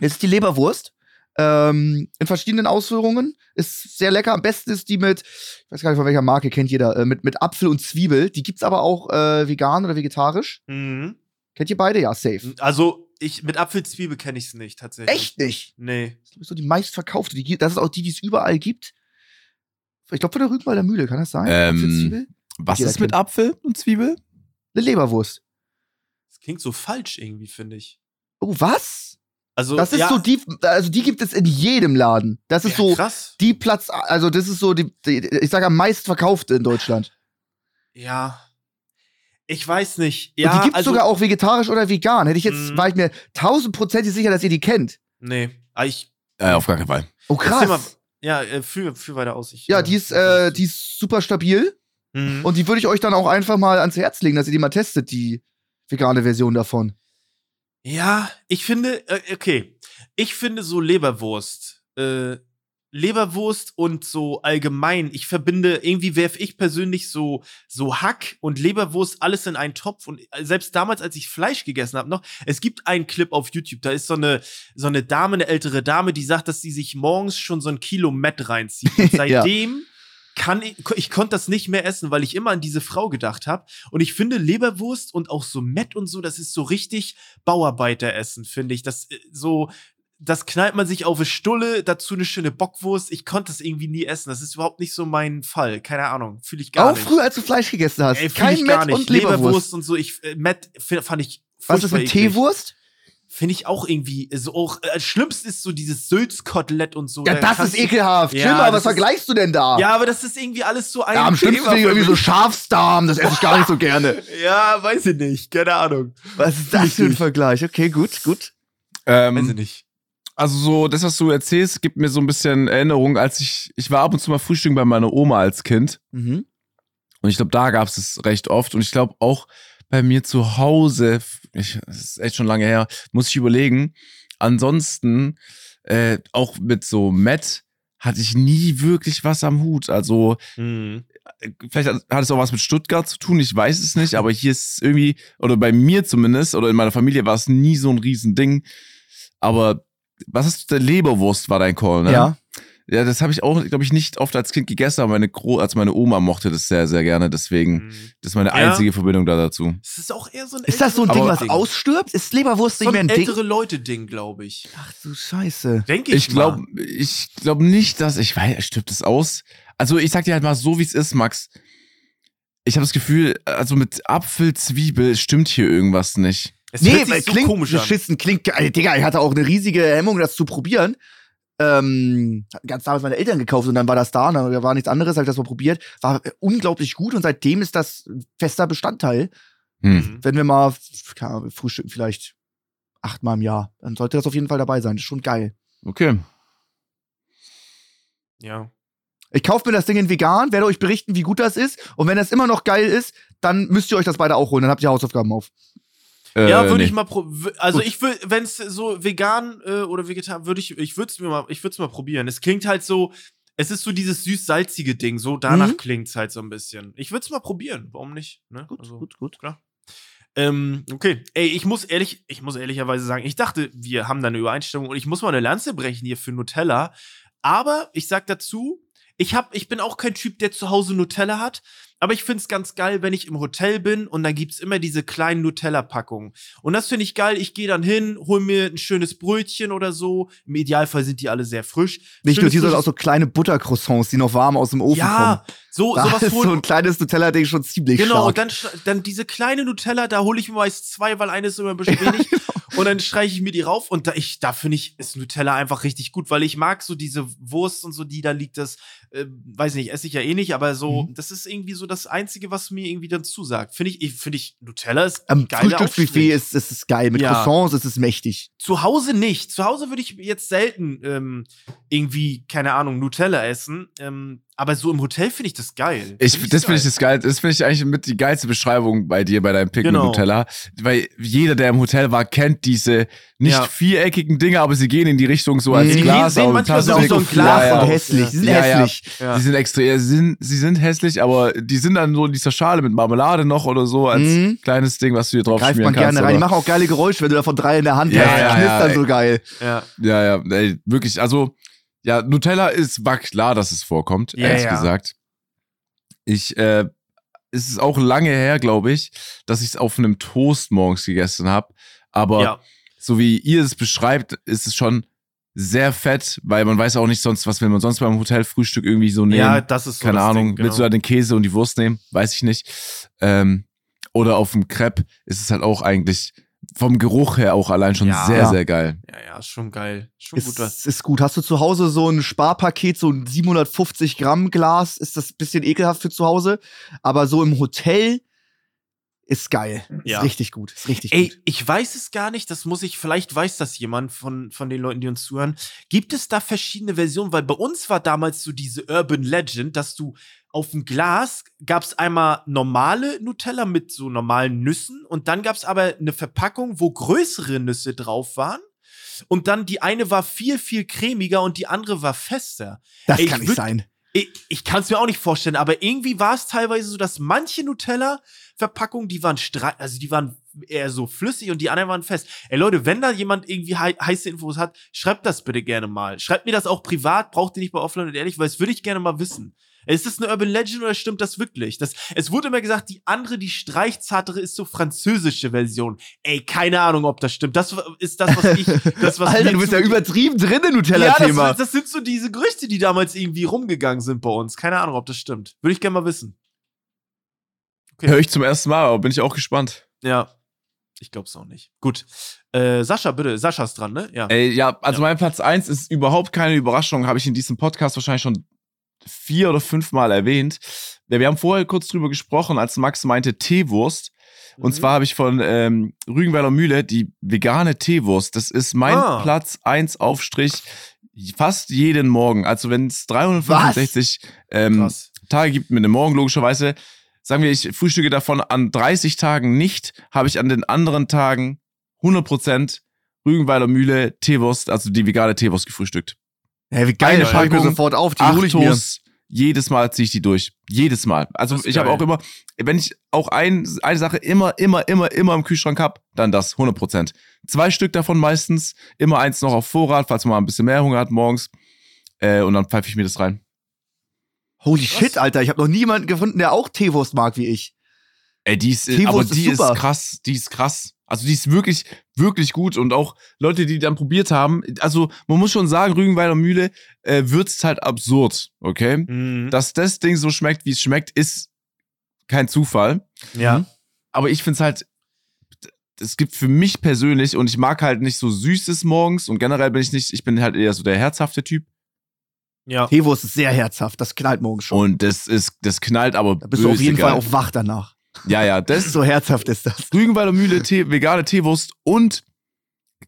[SPEAKER 2] Jetzt ist die Leberwurst. Ähm, in verschiedenen Ausführungen. Ist sehr lecker. Am besten ist die mit, ich weiß gar nicht von welcher Marke, kennt jeder, äh, mit, mit Apfel und Zwiebel. Die gibt's aber auch äh, vegan oder vegetarisch. Mhm. Kennt ihr beide? Ja, safe.
[SPEAKER 1] Also, ich, mit Apfelzwiebel kenne ich es nicht, tatsächlich.
[SPEAKER 2] Echt nicht?
[SPEAKER 1] Nee.
[SPEAKER 2] Das ist so die meistverkaufte. Die, das ist auch die, die es überall gibt. Ich glaube, von der Rügenwalder Mühle, kann das sein?
[SPEAKER 3] Ähm, was ist mit Apfel und Zwiebel?
[SPEAKER 2] Eine Leberwurst.
[SPEAKER 1] Das klingt so falsch irgendwie, finde ich.
[SPEAKER 2] Oh, was?
[SPEAKER 1] Also,
[SPEAKER 2] das ist ja. so die, also die gibt es in jedem Laden. Das ist ja, so krass. die Platz, also das ist so die, die ich sage am meistverkaufte in Deutschland.
[SPEAKER 1] Ja. Ich weiß nicht. Ja,
[SPEAKER 2] und die gibt es also, sogar auch vegetarisch oder vegan. Hätte ich jetzt, mm. war ich mir tausendprozentig sicher, dass ihr die kennt.
[SPEAKER 1] Nee. Aber ah, ich.
[SPEAKER 3] Äh, auf gar keinen Fall.
[SPEAKER 2] Oh, krass.
[SPEAKER 1] Ja, äh, führ, führ weiter aus. Ich,
[SPEAKER 2] ja, die ist, äh, die ist super stabil. Mhm. Und die würde ich euch dann auch einfach mal ans Herz legen, dass ihr die mal testet, die vegane Version davon.
[SPEAKER 1] Ja, ich finde, äh, okay. Ich finde so Leberwurst äh, Leberwurst und so allgemein, ich verbinde, irgendwie werfe ich persönlich so, so Hack und Leberwurst alles in einen Topf und äh, selbst damals, als ich Fleisch gegessen habe noch, es gibt einen Clip auf YouTube, da ist so eine, so eine Dame, eine ältere Dame, die sagt, dass sie sich morgens schon so ein Kilo Met reinzieht. *laughs* Und seitdem ja. kann ich, ich konnte das nicht mehr essen, weil ich immer an diese Frau gedacht habe. Und ich finde Leberwurst und auch so Met und so, das ist so richtig Bauarbeiteressen, finde ich. Das äh, so, das knallt man sich auf eine Stulle, dazu eine schöne Bockwurst. Ich konnte das irgendwie nie essen. Das ist überhaupt nicht so mein Fall. Keine Ahnung. Fühle ich gar
[SPEAKER 2] Auch
[SPEAKER 1] nicht.
[SPEAKER 2] Auch früher, als du Fleisch gegessen hast.
[SPEAKER 1] Ey, Kein ich gar nicht. und Leberwurst. Leberwurst und so. Ich, äh, Matt fand ich
[SPEAKER 2] Was ist mit Teewurst?
[SPEAKER 1] Finde ich auch irgendwie so auch äh, schlimmst ist so dieses Sülzkotelett und so.
[SPEAKER 2] Ja, da das ist ekelhaft. Ja, Schlimmer, was vergleichst du denn da?
[SPEAKER 1] Ja, aber das ist irgendwie alles so
[SPEAKER 2] ein Ja, am schlimmsten finde irgendwie so Schafsdarm, das esse ich gar nicht so gerne. *laughs*
[SPEAKER 1] ja, weiß ich nicht, keine Ahnung.
[SPEAKER 2] Was ist das für ein Vergleich? Okay, gut, gut.
[SPEAKER 3] Ähm, weiß ich nicht also so, das, was du erzählst, gibt mir so ein bisschen Erinnerung, als ich, ich war ab und zu mal frühstücken bei meiner Oma als Kind. Mhm. Und ich glaube, da gab es es recht oft. Und ich glaube auch bei mir zu Hause, ich, das ist echt schon lange her, muss ich überlegen. Ansonsten, äh, auch mit so Matt hatte ich nie wirklich was am Hut. Also, mhm. vielleicht hat, hat es auch was mit Stuttgart zu tun, ich weiß es nicht, aber hier ist irgendwie, oder bei mir zumindest, oder in meiner Familie war es nie so ein Riesending. Aber was ist der Leberwurst war dein Call, ne?
[SPEAKER 2] Ja.
[SPEAKER 3] Ja, das habe ich auch, glaube ich, nicht oft als Kind gegessen, aber meine Gro als meine Oma mochte das sehr, sehr gerne. Deswegen, mhm. das ist meine einzige ja. Verbindung da dazu.
[SPEAKER 1] Das ist auch eher so ein
[SPEAKER 2] Ist das so ein Ding, was Ding. ausstirbt? Ist Leberwurst nicht mehr ein
[SPEAKER 1] Ding? ältere Leute-Ding, glaube ich.
[SPEAKER 2] Ach du Scheiße.
[SPEAKER 1] Denke ich
[SPEAKER 3] Ich glaube ich glaub nicht, dass, ich weiß, stirbt es aus? Also, ich sag dir halt mal so, wie es ist, Max. Ich habe das Gefühl, also mit Apfel, Zwiebel stimmt hier irgendwas nicht.
[SPEAKER 2] Es nee, weil so klingt komisch beschissen, klingt geil. Digga, ich hatte auch eine riesige Hemmung, das zu probieren. Ähm, ganz damals meine Eltern gekauft und dann war das da, und da war nichts anderes, ich das mal probiert. War unglaublich gut und seitdem ist das fester Bestandteil. Hm. Wenn wir mal, Ahnung, frühstücken vielleicht achtmal im Jahr, dann sollte das auf jeden Fall dabei sein. Das ist schon geil.
[SPEAKER 3] Okay.
[SPEAKER 1] Ja.
[SPEAKER 2] Ich kaufe mir das Ding in vegan, werde euch berichten, wie gut das ist. Und wenn das immer noch geil ist, dann müsst ihr euch das beide auch holen. Dann habt ihr Hausaufgaben auf.
[SPEAKER 1] Äh, ja, würde nee. ich mal also Gut. ich würde wenn es so vegan äh, oder vegetarisch würde ich ich würde es mir mal ich würde es mal probieren. Es klingt halt so es ist so dieses süß-salzige Ding, so danach mhm. klingt's halt so ein bisschen. Ich würde es mal probieren, warum nicht? Ne?
[SPEAKER 2] Gut, also, gut, gut.
[SPEAKER 1] Klar. Ähm, okay. Ey, ich muss ehrlich, ich muss ehrlicherweise sagen, ich dachte, wir haben da eine Übereinstimmung und ich muss mal eine Lanze brechen hier für Nutella. Aber ich sag dazu, ich hab, ich bin auch kein Typ, der zu Hause Nutella hat. Aber ich find's ganz geil, wenn ich im Hotel bin und dann gibt's immer diese kleinen Nutella-Packungen. Und das finde ich geil. Ich gehe dann hin, hol mir ein schönes Brötchen oder so. Im Idealfall sind die alle sehr frisch.
[SPEAKER 2] Nicht nur die, sondern auch so kleine Buttercroissants, die noch warm aus dem Ofen ja, kommen. Ja,
[SPEAKER 1] so,
[SPEAKER 2] da
[SPEAKER 1] sowas
[SPEAKER 2] ist so ein kleines Nutella-Ding schon ziemlich
[SPEAKER 1] genau,
[SPEAKER 2] stark.
[SPEAKER 1] Genau, dann, dann diese kleine Nutella, da hole ich mir meist zwei, weil eine ist immer ein bisschen *laughs* wenig. Und dann streiche ich mir die rauf und da, ich, da finde ich, ist Nutella einfach richtig gut, weil ich mag so diese Wurst und so, die da liegt, das, äh, weiß nicht, esse ich ja eh nicht, aber so, mhm. das ist irgendwie so das Einzige, was mir irgendwie dann zusagt. Finde ich, finde ich, Nutella ist
[SPEAKER 2] Am Frühstücksbuffet ist, ist es geil. Mit ja. Croissants ist es mächtig.
[SPEAKER 1] Zu Hause nicht. Zu Hause würde ich jetzt selten ähm, irgendwie, keine Ahnung, Nutella essen. Ähm, aber so im Hotel finde ich das geil.
[SPEAKER 3] Ich, find das finde ich das geil. Das finde ich eigentlich mit die geilste Beschreibung bei dir, bei deinem Pick genau. Nutella. Weil jeder, der im Hotel war, kennt diese nicht ja. viereckigen Dinge, aber sie gehen in die Richtung so als
[SPEAKER 1] sie
[SPEAKER 3] Glas.
[SPEAKER 1] Sie sehen manchmal so, so ein Glas
[SPEAKER 2] ja, ja. hässlich. Sie sind hässlich.
[SPEAKER 3] Sie sind extrem, sie sind, sie sind hässlich, aber die sind dann so in dieser Schale mit Marmelade noch oder so als mhm. kleines Ding, was du hier drauf Greift schmieren man kannst.
[SPEAKER 2] gerne rein. Die machen auch geile Geräusche, wenn du davon drei in der Hand
[SPEAKER 3] ja,
[SPEAKER 2] hast.
[SPEAKER 3] Ja,
[SPEAKER 2] die knistern so geil.
[SPEAKER 3] Ja, ja, ja ey, wirklich. Also, ja, Nutella ist, war klar, dass es vorkommt, ehrlich gesagt. Ich, äh, es ist auch lange her, glaube ich, dass ich es auf einem Toast morgens gegessen habe. Aber ja. so wie ihr es beschreibt, ist es schon sehr fett, weil man weiß auch nicht sonst, was will man sonst beim Hotelfrühstück irgendwie so nehmen. Ja,
[SPEAKER 1] das ist
[SPEAKER 3] so Keine Ahnung,
[SPEAKER 1] Ding, genau.
[SPEAKER 3] willst du da den Käse und die Wurst nehmen? Weiß ich nicht. Ähm, oder auf dem Crepe ist es halt auch eigentlich vom Geruch her auch allein schon ja. sehr, sehr geil.
[SPEAKER 1] Ja, ja, ist schon geil. Schon
[SPEAKER 2] ist, gut. Ist gut. Hast du zu Hause so ein Sparpaket, so ein 750 Gramm Glas? Ist das ein bisschen ekelhaft für zu Hause? Aber so im Hotel ist geil. Ja. Ist richtig gut. Ist richtig
[SPEAKER 1] Ey,
[SPEAKER 2] gut.
[SPEAKER 1] ich weiß es gar nicht. Das muss ich, vielleicht weiß das jemand von, von den Leuten, die uns zuhören. Gibt es da verschiedene Versionen? Weil bei uns war damals so diese Urban Legend, dass du auf dem Glas gab es einmal normale Nutella mit so normalen Nüssen und dann gab es aber eine Verpackung, wo größere Nüsse drauf waren. Und dann die eine war viel, viel cremiger und die andere war fester.
[SPEAKER 2] Das Ey, kann nicht sein.
[SPEAKER 1] Ich, ich kann es mir auch nicht vorstellen, aber irgendwie war es teilweise so, dass manche Nutella-Verpackungen, die waren also die waren eher so flüssig und die anderen waren fest. Ey Leute, wenn da jemand irgendwie hei heiße Infos hat, schreibt das bitte gerne mal. Schreibt mir das auch privat, braucht ihr nicht bei Offline und ehrlich, weil das würde ich gerne mal wissen. Ist das eine Urban Legend oder stimmt das wirklich? Das, es wurde immer gesagt, die andere, die streichzartere, ist so französische Version. Ey, keine Ahnung, ob das stimmt. Das ist das, was ich. *laughs* Das, was
[SPEAKER 2] Alter, du bist ja übertrieben drin im Nutella-Thema.
[SPEAKER 1] Ja, das, das, sind so diese Gerüchte, die damals irgendwie rumgegangen sind bei uns. Keine Ahnung, ob das stimmt. Würde ich gerne mal wissen.
[SPEAKER 3] Okay. Hör ich zum ersten Mal, aber bin ich auch gespannt.
[SPEAKER 1] Ja. Ich glaube es auch nicht. Gut. Äh, Sascha, bitte. Sascha ist dran, ne?
[SPEAKER 3] Ja. Ey, ja, also ja. mein Platz 1 ist überhaupt keine Überraschung. Habe ich in diesem Podcast wahrscheinlich schon vier oder fünf Mal erwähnt. Wir haben vorher kurz drüber gesprochen, als Max meinte Teewurst. Und mhm. zwar habe ich von ähm, Rügenweiler Mühle die vegane Teewurst. Das ist mein ah. Platz 1 Aufstrich fast jeden Morgen. Also wenn es 365 ähm, Tage gibt mit dem Morgen, logischerweise, sagen wir, ich frühstücke davon an 30 Tagen nicht, habe ich an den anderen Tagen 100% Rügenweiler Mühle Teewurst, also die vegane Teewurst gefrühstückt.
[SPEAKER 2] Ja, wie geil,
[SPEAKER 3] Eine
[SPEAKER 2] ich mir sofort auf, die hole ich mir.
[SPEAKER 3] Jedes Mal ziehe ich die durch. Jedes Mal. Also ich habe auch immer, wenn ich auch ein, eine Sache immer, immer, immer, immer im Kühlschrank habe, dann das, 100%. Zwei Stück davon meistens, immer eins noch auf Vorrat, falls man mal ein bisschen mehr Hunger hat morgens. Äh, und dann pfeife ich mir das rein.
[SPEAKER 2] Holy Was? shit, Alter, ich habe noch niemanden gefunden, der auch Teewurst mag wie ich.
[SPEAKER 3] Ey, die ist, aber die ist, ist krass, die ist krass. Also die ist wirklich, wirklich gut und auch Leute, die dann probiert haben, also man muss schon sagen, Rügenweiler Mühle äh, würzt halt absurd, okay? Mhm. Dass das Ding so schmeckt, wie es schmeckt, ist kein Zufall.
[SPEAKER 1] Ja. Mhm.
[SPEAKER 3] Aber ich finde es halt, es gibt für mich persönlich und ich mag halt nicht so Süßes morgens und generell bin ich nicht, ich bin halt eher so der herzhafte Typ.
[SPEAKER 2] Ja. Teewurst ist sehr herzhaft, das knallt morgens schon.
[SPEAKER 3] Und das ist, das knallt aber
[SPEAKER 2] Da bist du auf jeden geil. Fall auch wach danach.
[SPEAKER 3] Ja, ja, das.
[SPEAKER 2] so herzhaft ist das.
[SPEAKER 3] Rügenwalder Mühle, Tee, vegane Teewurst und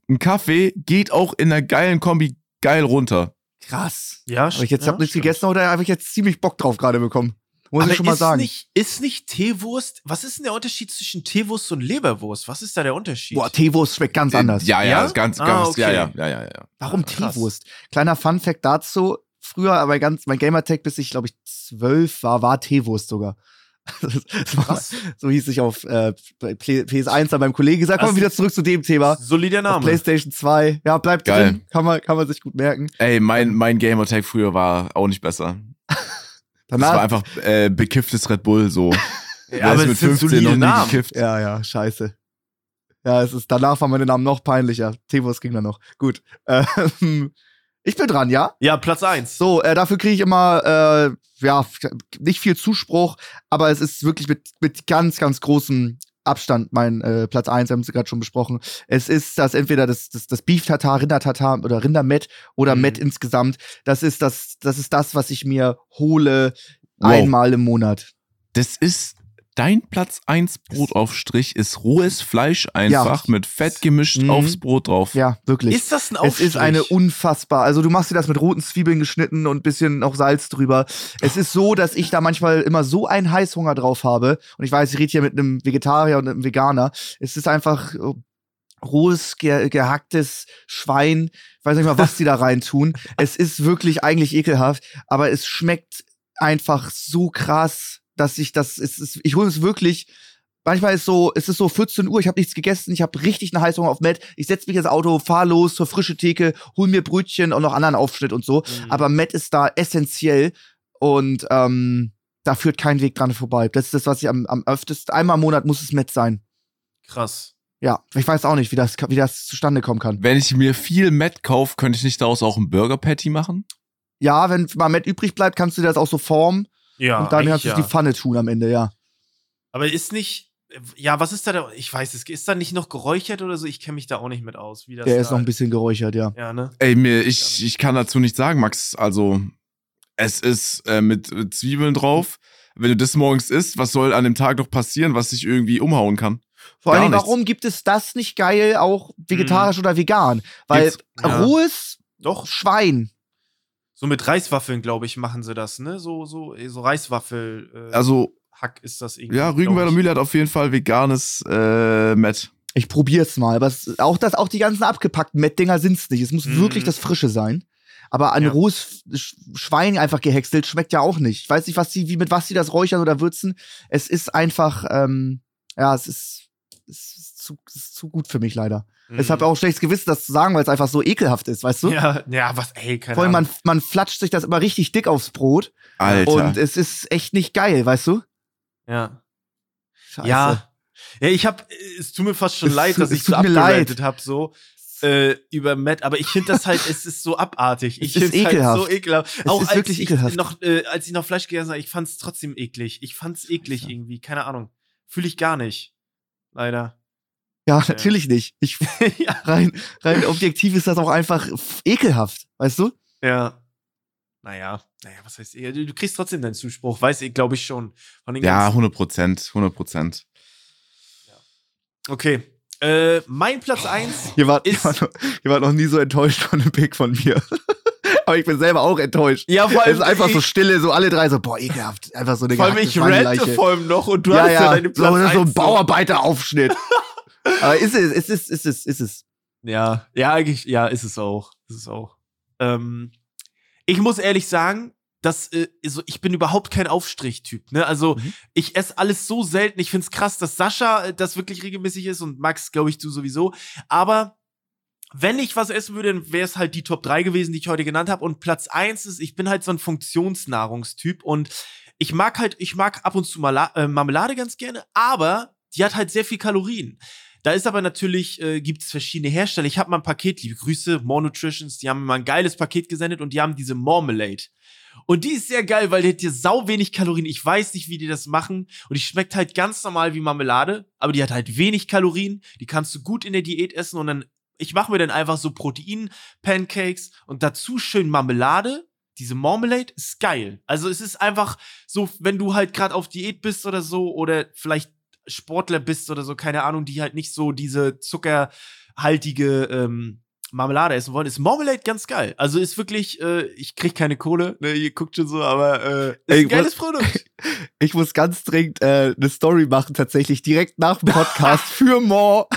[SPEAKER 3] ein Kaffee geht auch in einer geilen Kombi geil runter.
[SPEAKER 2] Krass.
[SPEAKER 1] Ja,
[SPEAKER 2] Aber ich jetzt ja, hab nichts gegessen oder habe ich jetzt ziemlich Bock drauf gerade bekommen. Muss Aber ich schon mal sagen.
[SPEAKER 1] Nicht, ist nicht Teewurst, was ist denn der Unterschied zwischen Teewurst und Leberwurst? Was ist da der Unterschied?
[SPEAKER 2] Boah, Teewurst schmeckt ganz anders.
[SPEAKER 3] Ja, ja, ja? ganz, ganz, ah, okay. ja, ja, ja, ja, ja.
[SPEAKER 2] Warum ah, Teewurst? Kleiner Fun-Fact dazu. Früher, aber ganz, mein Gamertag, bis ich, glaube ich, zwölf war, war Teewurst sogar. Was? so hieß ich auf äh, PS1 dann beim Kollegen gesagt. Kommen wir wieder zurück zu dem Thema.
[SPEAKER 1] Solider Name. Auf
[SPEAKER 2] PlayStation 2. Ja, bleibt Geil. drin. Kann man, kann man sich gut merken.
[SPEAKER 3] Ey, mein, mein Gamertag früher war auch nicht besser. *laughs* Danach, das war einfach äh, bekifftes Red Bull so. *laughs*
[SPEAKER 1] ja, aber mit 15 noch nie Namen. gekifft.
[SPEAKER 2] Ja, ja, scheiße. Ja, es ist, danach waren meine Namen noch peinlicher. Tevos ging dann noch. Gut. *laughs* Ähm, ich bin dran, ja?
[SPEAKER 1] Ja, Platz 1.
[SPEAKER 2] So, äh, dafür kriege ich immer, äh, ja, nicht viel Zuspruch, aber es ist wirklich mit, mit ganz, ganz großem Abstand mein äh, Platz 1, haben Sie gerade schon besprochen. Es ist das entweder das, das, das Beef Tartar, Rinder Tartar oder Rindermet oder mhm. Met insgesamt. Das ist das, das ist das, was ich mir hole wow. einmal im Monat.
[SPEAKER 3] Das ist dein Platz 1 Brotaufstrich ist rohes Fleisch einfach ja. mit Fett gemischt mhm. aufs Brot drauf.
[SPEAKER 2] Ja, wirklich.
[SPEAKER 1] Ist das ein Aufstrich?
[SPEAKER 2] Es ist eine unfassbar. Also du machst dir das mit roten Zwiebeln geschnitten und ein bisschen noch Salz drüber. Es ist so, dass ich da manchmal immer so einen Heißhunger drauf habe. Und ich weiß, ich rede hier mit einem Vegetarier und einem Veganer. Es ist einfach äh, rohes, ge gehacktes Schwein. Ich weiß nicht mal, was die da rein tun. Es ist wirklich eigentlich ekelhaft, aber es schmeckt einfach so krass dass ich das, es ist, ich hole es wirklich. Manchmal ist so, es ist so 14 Uhr, ich habe nichts gegessen, ich habe richtig eine Heißhunger auf Matt. Ich setze mich ins Auto, fahr los zur frische Theke, hol mir Brötchen und noch anderen Aufschnitt und so. Mhm. Aber Matt ist da essentiell und ähm, da führt kein Weg dran vorbei. Das ist das, was ich am, am öftesten, einmal im Monat muss es Matt sein.
[SPEAKER 1] Krass.
[SPEAKER 2] Ja, ich weiß auch nicht, wie das, wie das zustande kommen kann.
[SPEAKER 3] Wenn ich mir viel Matt kaufe, könnte ich nicht daraus auch ein Burger Patty machen?
[SPEAKER 2] Ja, wenn mal Matt übrig bleibt, kannst du das auch so formen
[SPEAKER 1] ja.
[SPEAKER 2] Und dann kannst du ja. die Pfanne tun am Ende, ja.
[SPEAKER 1] Aber ist nicht, ja, was ist da, da ich weiß es, ist da nicht noch geräuchert oder so? Ich kenne mich da auch nicht mit aus. Wie das
[SPEAKER 2] Der ist noch ein bisschen geräuchert, ja.
[SPEAKER 1] Ja, ne?
[SPEAKER 3] Ey, mir, ich, ich kann dazu nichts sagen, Max. Also, es ist äh, mit Zwiebeln drauf. Wenn du das morgens isst, was soll an dem Tag noch passieren, was dich irgendwie umhauen kann?
[SPEAKER 2] Vor allem, warum gibt es das nicht geil, auch vegetarisch mm. oder vegan? Weil ja. rohes Doch. Schwein
[SPEAKER 1] so mit Reiswaffeln, glaube ich, machen sie das, ne? So, so, eh, so Reiswaffel.
[SPEAKER 3] Äh, also.
[SPEAKER 1] Hack ist das irgendwie.
[SPEAKER 3] Ja, Rügenwalder Mühle hat auf jeden Fall veganes äh, Met.
[SPEAKER 2] Ich probier's mal, aber es, auch das, auch die ganzen abgepackten Met-Dinger sind's nicht. Es muss mm. wirklich das Frische sein. Aber ein ja. rohes Schwein einfach gehäckselt schmeckt ja auch nicht. Ich weiß nicht, was die, wie mit was sie das räuchern oder würzen. Es ist einfach, ähm, ja, es ist, es ist, zu, ist zu gut für mich leider. Mhm. Ich habe auch schlechtes Gewissen, das zu sagen, weil es einfach so ekelhaft ist, weißt du?
[SPEAKER 1] Ja, ja, was, ey, keine
[SPEAKER 2] Vor allem, man, man flatscht sich das immer richtig dick aufs Brot.
[SPEAKER 3] Alter.
[SPEAKER 2] Und es ist echt nicht geil, weißt du?
[SPEAKER 1] Ja. Scheiße. Ja. Ja, ich hab, es tut mir fast schon es, leid, dass ich so abgeleitet habe, so. Äh, über Matt, aber ich finde das halt, es ist so abartig. Ich
[SPEAKER 2] finde es halt ekelhaft.
[SPEAKER 1] so ekelhaft.
[SPEAKER 2] Es auch ist wirklich ekelhaft.
[SPEAKER 1] Noch, äh, als ich noch Fleisch gegessen habe, ich fand es trotzdem eklig. Ich fand es eklig ja. irgendwie, keine Ahnung. Fühle ich gar nicht. Leider.
[SPEAKER 2] Ja, natürlich nicht. Ich, *laughs* ja. rein, rein objektiv ist das auch einfach ekelhaft, weißt du?
[SPEAKER 1] Ja. Naja, naja, was heißt, du, du kriegst trotzdem deinen Zuspruch, weiß ich, glaube ich schon.
[SPEAKER 3] ja, 100 Prozent, 100 Prozent.
[SPEAKER 1] Ja. Okay, äh, mein Platz 1
[SPEAKER 2] ihr wart, ist. Ihr wart, noch, ihr wart noch nie so enttäuscht von einem Pick von mir. *laughs* Aber ich bin selber auch enttäuscht.
[SPEAKER 1] Ja, vor allem.
[SPEAKER 2] Es ist einfach so stille, so alle drei so, boah, ekelhaft. Einfach so eine
[SPEAKER 1] Vor allem, ich rente vor allem noch und du ja, hast ja, ja deine Platz
[SPEAKER 2] so, so ein Bauarbeiteraufschnitt. Aber ist es, ist es, ist es, ist es.
[SPEAKER 1] Ja, ja, eigentlich, ja, ist es auch. Ist es auch. Ähm, ich muss ehrlich sagen, dass äh, so, ich bin überhaupt kein Aufstrichtyp. Ne? Also mhm. ich esse alles so selten. Ich find's krass, dass Sascha äh, das wirklich regelmäßig ist und Max, glaube ich, du sowieso. Aber wenn ich was essen würde, dann wäre es halt die Top 3 gewesen, die ich heute genannt habe. Und Platz 1 ist, ich bin halt so ein Funktionsnahrungstyp und ich mag halt, ich mag ab und zu Marla äh, Marmelade ganz gerne, aber die hat halt sehr viel Kalorien. Da ist aber natürlich, äh, gibt es verschiedene Hersteller. Ich habe mal ein Paket, liebe Grüße, More Nutritions, die haben mir mal ein geiles Paket gesendet und die haben diese Marmalade. Und die ist sehr geil, weil die hat hier sau wenig Kalorien. Ich weiß nicht, wie die das machen. Und die schmeckt halt ganz normal wie Marmelade, aber die hat halt wenig Kalorien. Die kannst du gut in der Diät essen und dann, ich mache mir dann einfach so Protein-Pancakes und dazu schön Marmelade. Diese Marmalade ist geil. Also es ist einfach so, wenn du halt gerade auf Diät bist oder so oder vielleicht Sportler bist oder so, keine Ahnung, die halt nicht so diese zuckerhaltige ähm, Marmelade essen wollen, ist Marmelade ganz geil. Also ist wirklich, äh, ich krieg keine Kohle, ne, ihr guckt schon so, aber äh, ist Ey, ein geiles Produkt. *laughs*
[SPEAKER 2] Ich muss ganz dringend äh, eine Story machen, tatsächlich direkt nach dem Podcast *laughs* für More.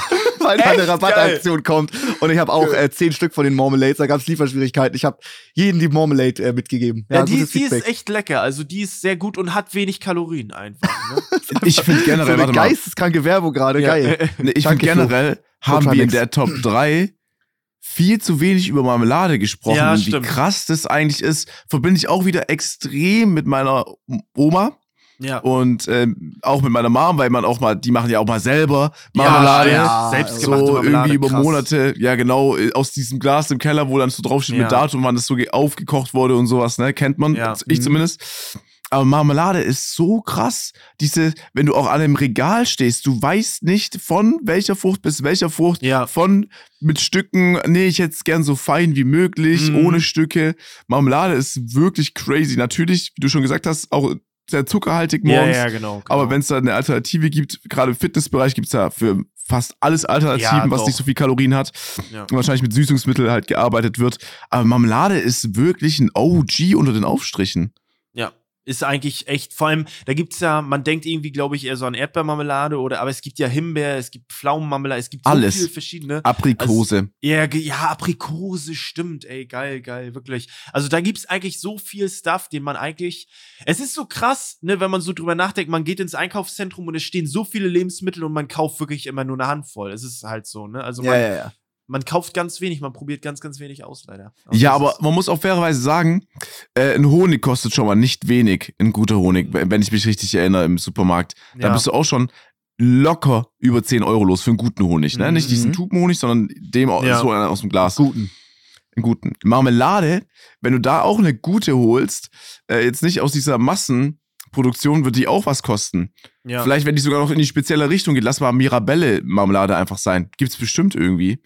[SPEAKER 2] *laughs* weil da eine Rabattaktion kommt. Und ich habe auch äh, zehn Stück von den Marmalades, da gab es Lieferschwierigkeiten. Ich habe jeden die Marmalade äh, mitgegeben.
[SPEAKER 1] Ja, ja die, die ist echt lecker. Also die ist sehr gut und hat wenig Kalorien einfach. Ne? *laughs*
[SPEAKER 3] ich finde generell,
[SPEAKER 2] so eine geisteskranke Werbung gerade, ja. geil. *laughs*
[SPEAKER 3] Nee, ich finde generell haben wir in der Top 3 viel zu wenig über Marmelade gesprochen. Ja, und wie krass das eigentlich ist, verbinde ich auch wieder extrem mit meiner Oma. Ja. Und ähm, auch mit meiner Mom, weil man auch mal, die machen ja auch mal selber Marmelade. Ja, ja. Selbstgemachte so Marmelade, irgendwie über krass. Monate, ja genau, aus diesem Glas im Keller, wo dann so draufsteht ja. mit Datum, wann das so aufgekocht wurde und sowas, ne? Kennt man, ja. ich mhm. zumindest. Aber Marmelade ist so krass. Diese, wenn du auch an einem Regal stehst, du weißt nicht von welcher Frucht bis welcher Frucht, ja. von mit Stücken, nee, ich hätte es gern so fein wie möglich, mm. ohne Stücke. Marmelade ist wirklich crazy. Natürlich, wie du schon gesagt hast, auch sehr zuckerhaltig morgens. Ja, ja, genau, genau. Aber wenn es da eine Alternative gibt, gerade im Fitnessbereich gibt es ja für fast alles Alternativen, ja, was nicht so viel Kalorien hat. Ja. Und wahrscheinlich mit Süßungsmitteln halt gearbeitet wird. Aber Marmelade ist wirklich ein OG unter den Aufstrichen.
[SPEAKER 1] Ja, ist eigentlich echt, vor allem, da gibt es ja, man denkt irgendwie, glaube ich, eher so an Erdbeermarmelade oder, aber es gibt ja Himbeer, es gibt Pflaumenmarmelade, es gibt so
[SPEAKER 3] Alles.
[SPEAKER 1] viele verschiedene.
[SPEAKER 3] Aprikose.
[SPEAKER 1] Also, ja, ja, Aprikose, stimmt, ey, geil, geil, wirklich. Also da gibt es eigentlich so viel Stuff, den man eigentlich, es ist so krass, ne, wenn man so drüber nachdenkt, man geht ins Einkaufszentrum und es stehen so viele Lebensmittel und man kauft wirklich immer nur eine Handvoll. Es ist halt so, ne, also man,
[SPEAKER 2] ja, ja, ja
[SPEAKER 1] man kauft ganz wenig, man probiert ganz, ganz wenig aus, leider.
[SPEAKER 3] Aber ja, aber man muss auch fairerweise sagen, äh, ein Honig kostet schon mal nicht wenig, ein guter Honig, mhm. wenn ich mich richtig erinnere im Supermarkt. Da ja. bist du auch schon locker über 10 Euro los für einen guten Honig. Ne? Mhm. Nicht diesen mhm. Tubenhonig, sondern dem ja. so aus dem Glas.
[SPEAKER 2] Guten.
[SPEAKER 3] Einen guten. Marmelade, wenn du da auch eine gute holst, äh, jetzt nicht aus dieser Massenproduktion, wird die auch was kosten. Ja. Vielleicht, wenn die sogar noch in die spezielle Richtung geht, lass mal Mirabelle-Marmelade einfach sein. Gibt's bestimmt irgendwie.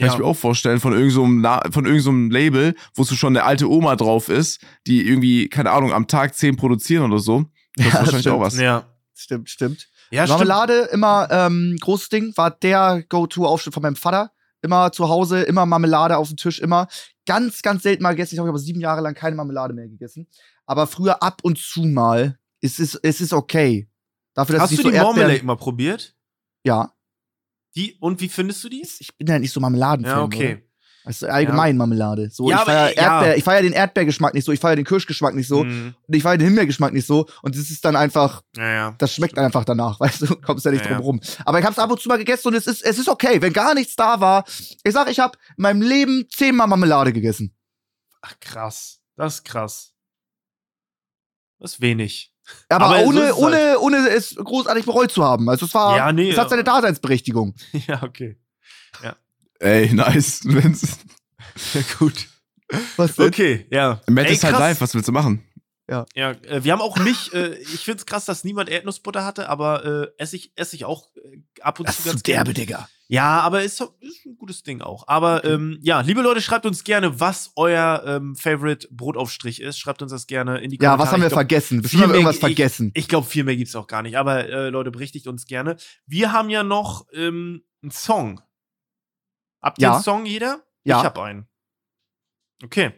[SPEAKER 3] Kann ja. ich mir auch vorstellen, von irgendeinem so von irgendeinem so Label, wo so schon eine alte Oma drauf ist, die irgendwie, keine Ahnung, am Tag zehn produzieren oder so. Das ja, ist wahrscheinlich
[SPEAKER 2] stimmt.
[SPEAKER 3] auch was.
[SPEAKER 2] Ja, stimmt, stimmt. Ja, Marmelade, stimmt. immer ähm, großes Ding, war der Go-To-Aufschnitt von meinem Vater. Immer zu Hause, immer Marmelade auf dem Tisch, immer. Ganz, ganz selten mal gegessen. Ich habe aber sieben Jahre lang keine Marmelade mehr gegessen. Aber früher ab und zu mal. Es ist, es ist okay.
[SPEAKER 1] Dafür, dass Hast du so die Marmelade mal probiert?
[SPEAKER 2] Ja.
[SPEAKER 1] Die, und wie findest du die?
[SPEAKER 2] Ich bin ja nicht so Marmeladen.
[SPEAKER 1] Ja, okay. Oder?
[SPEAKER 2] Also allgemein ja. Marmelade. So, ja, ich feiere ja. ich feiere den Erdbeergeschmack nicht so, ich feiere den Kirschgeschmack nicht so mhm. und ich feiere den Himbeergeschmack nicht so und das ist dann einfach,
[SPEAKER 1] ja,
[SPEAKER 2] das schmeckt einfach danach, *laughs* weißt du, kommst ja nicht drum rum. Aber ich habe es ab und zu mal gegessen und es ist, es ist okay, wenn gar nichts da war. Ich sag, ich habe in meinem Leben zehnmal Marmelade gegessen.
[SPEAKER 1] Ach krass, das ist krass. Das ist wenig.
[SPEAKER 2] Aber, aber ohne, so ohne, halt. ohne es großartig bereut zu haben. Also es war, ja, nee, es hat seine Daseinsberechtigung. *laughs*
[SPEAKER 1] Ja, okay. Ja.
[SPEAKER 3] Ey, nice. *laughs*
[SPEAKER 1] Gut.
[SPEAKER 2] Was denn?
[SPEAKER 1] Okay, ja.
[SPEAKER 3] Matt ist halt live, was willst du machen?
[SPEAKER 1] Ja. ja, äh, wir haben auch mich, äh, ich finde es krass, dass niemand Erdnussbutter hatte, aber äh, esse ich, esse ich auch äh, ab und
[SPEAKER 2] das zu ganz ist derbe, Digga.
[SPEAKER 1] Ja, aber ist, ist ein gutes Ding auch. Aber ähm, ja, liebe Leute, schreibt uns gerne, was euer ähm, Favorite Brotaufstrich ist. Schreibt uns das gerne in die
[SPEAKER 2] Kommentare. Ja, was haben wir glaub, vergessen? Bestimmt haben wir irgendwas vergessen.
[SPEAKER 1] Ich, ich glaube, viel mehr gibt's auch gar nicht. Aber äh, Leute, berichtigt uns gerne. Wir haben ja noch ähm, einen Song. Habt ihr ja. einen Song jeder?
[SPEAKER 2] Ja.
[SPEAKER 1] Ich hab einen. Okay.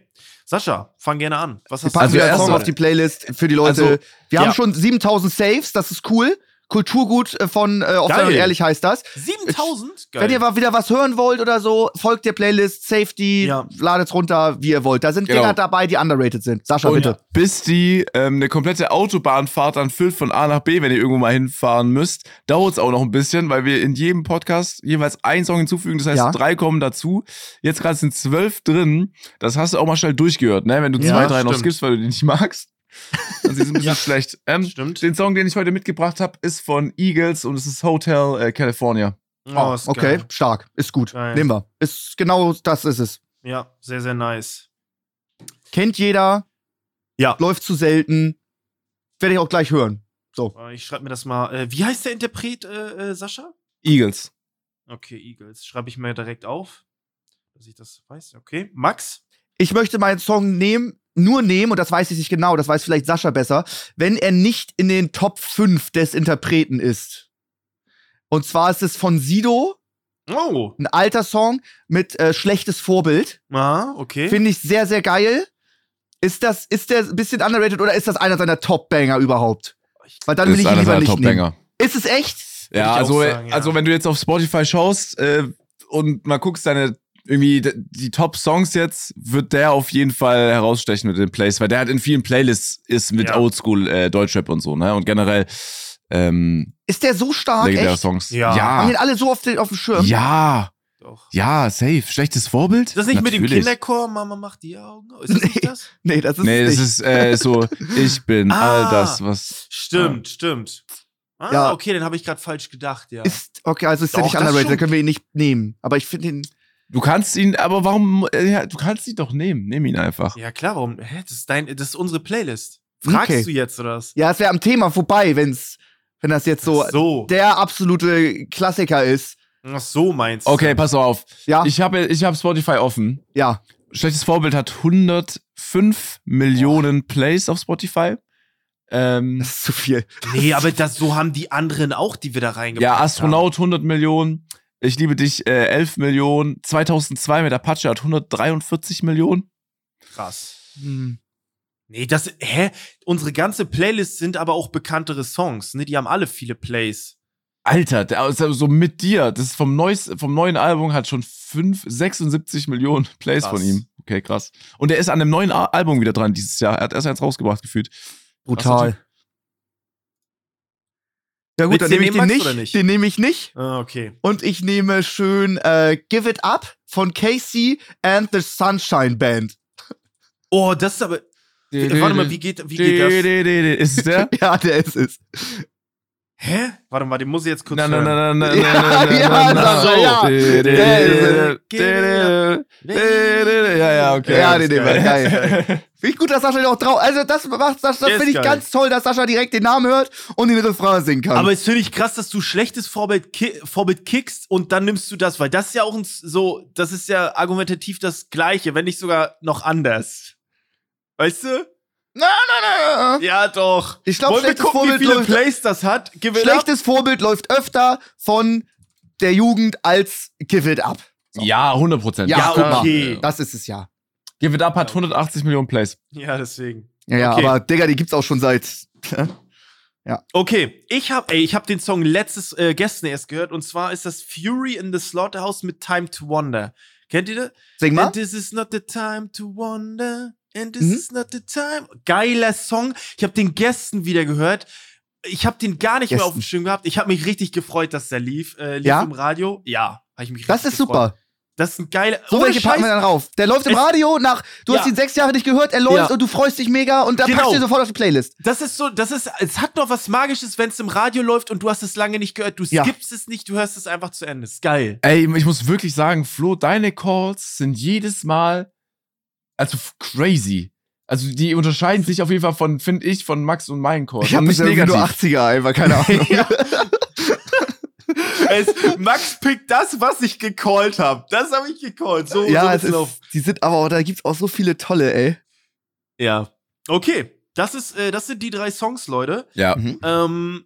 [SPEAKER 1] Sascha, fang gerne an.
[SPEAKER 2] Was hast wir packen du? Also Song auf die Playlist für die Leute. Also, wir ja. haben schon 7000 Saves, das ist cool. Kulturgut äh, von äh, Offen und Ehrlich heißt das.
[SPEAKER 1] 7000?
[SPEAKER 2] Geil. Wenn ihr mal wieder was hören wollt oder so, folgt der Playlist, Safety, ja. ladet runter, wie ihr wollt. Da sind genau. Dinger dabei, die underrated sind. Sascha, und bitte.
[SPEAKER 3] Bis die ähm, eine komplette Autobahnfahrt dann füllt von A nach B, wenn ihr irgendwo mal hinfahren müsst, dauert es auch noch ein bisschen, weil wir in jedem Podcast jeweils einen Song hinzufügen. Das heißt, ja. drei kommen dazu. Jetzt gerade sind zwölf drin. Das hast du auch mal schnell durchgehört, ne? Wenn du zwei, drei stimmt. noch skippst, weil du die nicht magst. *laughs* Also sie sind ein bisschen ja, schlecht. Ähm, stimmt. Den Song, den ich heute mitgebracht habe, ist von Eagles und es ist Hotel äh, California.
[SPEAKER 2] Oh, oh okay, geil. stark. Ist gut. Geil. Nehmen wir. Ist genau das ist es.
[SPEAKER 1] Ja, sehr, sehr nice.
[SPEAKER 2] Kennt jeder.
[SPEAKER 1] Ja.
[SPEAKER 2] Läuft zu selten. Werde ich auch gleich hören. So.
[SPEAKER 1] Äh, ich schreibe mir das mal. Äh, wie heißt der Interpret, äh, äh, Sascha?
[SPEAKER 3] Eagles.
[SPEAKER 1] Okay, Eagles. Schreibe ich mir direkt auf, dass ich das weiß. Okay. Max?
[SPEAKER 2] Ich möchte meinen Song nehmen, nur nehmen, und das weiß ich nicht genau, das weiß vielleicht Sascha besser, wenn er nicht in den Top 5 des Interpreten ist. Und zwar ist es von Sido.
[SPEAKER 1] Oh.
[SPEAKER 2] Ein alter Song mit äh, schlechtes Vorbild.
[SPEAKER 1] Ah, okay.
[SPEAKER 2] Finde ich sehr, sehr geil. Ist das, ist der ein bisschen underrated oder ist das einer seiner Top-Banger überhaupt?
[SPEAKER 3] Weil dann will ich ihn lieber nicht nehmen.
[SPEAKER 2] Ist es echt?
[SPEAKER 3] Ja, also, sagen, ja. also wenn du jetzt auf Spotify schaust äh, und mal guckst, deine irgendwie die Top-Songs jetzt, wird der auf jeden Fall herausstechen mit den Plays, weil der halt in vielen Playlists ist mit ja. Oldschool äh, Deutschrap und so, ne? Und generell ähm,
[SPEAKER 2] ist der so stark?
[SPEAKER 3] Legendäre echt? Songs.
[SPEAKER 2] Ja. ja. Haben den alle so auf, den, auf dem Schirm?
[SPEAKER 3] Ja. Doch. Ja, safe. Schlechtes Vorbild?
[SPEAKER 1] Ist das nicht Natürlich. mit dem Kinderchor, Mama macht die Augen? Ist das
[SPEAKER 2] nee, das? *laughs* Nee, das ist
[SPEAKER 3] Nee,
[SPEAKER 2] das
[SPEAKER 3] ist äh, so, *laughs* ich bin ah, all das, was.
[SPEAKER 1] Stimmt, ja. stimmt. Ah, ja. okay, den habe ich gerade falsch gedacht, ja.
[SPEAKER 2] Ist, okay, also ist der nicht underrated, da können wir ihn nicht nehmen. Aber ich finde ihn.
[SPEAKER 3] Du kannst ihn, aber warum, äh, ja, du kannst ihn doch nehmen. Nimm ihn einfach.
[SPEAKER 1] Ja, klar, warum? Hä, das ist, dein, das ist unsere Playlist. Fragst okay. du jetzt oder was?
[SPEAKER 2] Ja, es wäre am Thema vorbei, wenn's, wenn das jetzt so, so, der absolute Klassiker ist.
[SPEAKER 1] Ach so meinst du.
[SPEAKER 3] Okay, pass auf. Ja. Ich habe ich hab Spotify offen.
[SPEAKER 2] Ja.
[SPEAKER 3] Schlechtes Vorbild hat 105 Millionen Plays auf Spotify.
[SPEAKER 2] Ähm, das ist zu viel.
[SPEAKER 1] Nee, aber das, so haben die anderen auch, die wir da reingebracht
[SPEAKER 3] haben. Ja, Astronaut haben. 100 Millionen. Ich liebe dich äh, 11 Millionen. 2002 mit Apache hat 143 Millionen.
[SPEAKER 1] Krass. Hm. Nee, das, hä? Unsere ganze Playlist sind aber auch bekanntere Songs, ne? Die haben alle viele Plays.
[SPEAKER 3] Alter, der, also so mit dir, das ist vom, Neues, vom neuen Album hat schon 5, 76 Millionen *laughs* Plays krass. von ihm. Okay, krass. Und er ist an einem neuen Album wieder dran dieses Jahr. Er hat erst eins rausgebracht gefühlt.
[SPEAKER 2] Brutal. Ja gut, dann nehme ich den nicht. nicht? Den nehme ich nicht.
[SPEAKER 1] Ah, okay.
[SPEAKER 2] Und ich nehme schön äh, Give It Up von Casey and the Sunshine Band.
[SPEAKER 1] Oh, das ist aber. Warte mal, wie geht, wie geht das?
[SPEAKER 3] Ist es der?
[SPEAKER 2] ja, der ist es.
[SPEAKER 1] Hä? Warte mal, den muss ich jetzt kurz
[SPEAKER 3] na. Na, na, na, ja, na, ja, na, so. ja. Ja, ja, okay.
[SPEAKER 2] Ja, den nehmen wir. Geil. Finde ich gut, dass Sascha auch drauf. Also, das macht das, das finde ich geil. ganz toll, dass Sascha direkt den Namen hört und den Refrain singen kann.
[SPEAKER 1] Aber es finde ich krass, dass du schlechtes Vorbild, ki Vorbild kickst und dann nimmst du das, weil das ist ja auch ein, so, das ist ja argumentativ das Gleiche, wenn nicht sogar noch anders. Weißt du?
[SPEAKER 2] Nein, nein, nein.
[SPEAKER 1] Ja, doch.
[SPEAKER 2] Ich glaube, schlechtes
[SPEAKER 1] gucken,
[SPEAKER 2] Vorbild
[SPEAKER 1] wie viele läuft, Plays das hat.
[SPEAKER 2] Give schlechtes up. Vorbild läuft öfter von der Jugend als Give It Up.
[SPEAKER 3] So. Ja, 100 Prozent.
[SPEAKER 2] Ja, ja, okay. Das ist es ja.
[SPEAKER 3] Give It Up hat 180 Millionen Plays.
[SPEAKER 1] Ja, deswegen.
[SPEAKER 2] Ja, okay. aber Digga, die gibt's auch schon seit.
[SPEAKER 1] ja. Okay, ich hab, ey, ich hab den Song letztes äh, gestern erst gehört und zwar ist das Fury in the Slaughterhouse mit Time to Wonder. Kennt ihr das?
[SPEAKER 2] Sing mal.
[SPEAKER 1] And this is not the time to wonder. And this mhm. is not the time. Geiler Song. Ich habe den gestern wieder gehört. Ich habe den gar nicht Gästen. mehr auf dem Schirm gehabt. Ich habe mich richtig gefreut, dass der lief. Äh, lief
[SPEAKER 2] ja?
[SPEAKER 1] im Radio. Ja, habe ich mich
[SPEAKER 2] Das ist gefreut. super.
[SPEAKER 1] Das ist ein geiler.
[SPEAKER 2] So welche Scheiß. packen wir dann rauf. Der läuft im Radio nach, du ja. hast ihn sechs Jahre nicht gehört, er läuft ja. und du freust dich mega und dann genau. packst du ihn sofort auf die Playlist.
[SPEAKER 1] Das ist so, das ist, es hat noch was Magisches, wenn es im Radio läuft und du hast es lange nicht gehört. Du ja. skippst es nicht, du hörst es einfach zu Ende. Ist geil.
[SPEAKER 3] Ey, ich muss wirklich sagen, Flo, deine Calls sind jedes Mal, also crazy. Also die unterscheiden sich auf jeden Fall von, finde ich, von Max und meinen Calls.
[SPEAKER 2] Ich habe nicht negativ. nur 80er einfach, keine *laughs* Ahnung.
[SPEAKER 1] Es, Max pickt das, was ich gecallt habe. Das habe ich gecallt. So,
[SPEAKER 2] ja, so ist, die sind aber, da gibt's auch so viele tolle, ey.
[SPEAKER 1] Ja. Okay. Das ist, äh, das sind die drei Songs, Leute.
[SPEAKER 3] Ja.
[SPEAKER 1] Mhm. Ähm,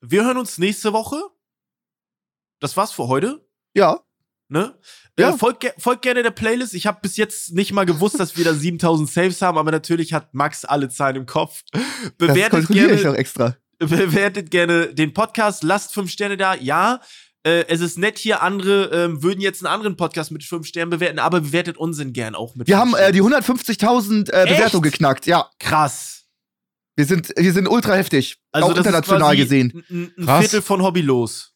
[SPEAKER 1] wir hören uns nächste Woche. Das war's für heute.
[SPEAKER 2] Ja.
[SPEAKER 1] Ne? Ja. Äh, folgt, folgt, gerne der Playlist. Ich habe bis jetzt nicht mal gewusst, dass wir da *laughs* 7000 Saves haben, aber natürlich hat Max alle Zahlen im Kopf.
[SPEAKER 2] Bewertet das gerne. Ich noch extra
[SPEAKER 1] bewertet gerne den Podcast, lasst fünf Sterne da. Ja, äh, es ist nett hier, andere äh, würden jetzt einen anderen Podcast mit fünf Sternen bewerten, aber bewertet Unsinn gern auch mit
[SPEAKER 2] Wir haben äh, die 150.000 äh, Bewertungen geknackt, ja.
[SPEAKER 1] Krass.
[SPEAKER 2] Wir sind, wir sind ultra heftig. Also auch international gesehen.
[SPEAKER 1] Ein, ein Viertel von Hobby los.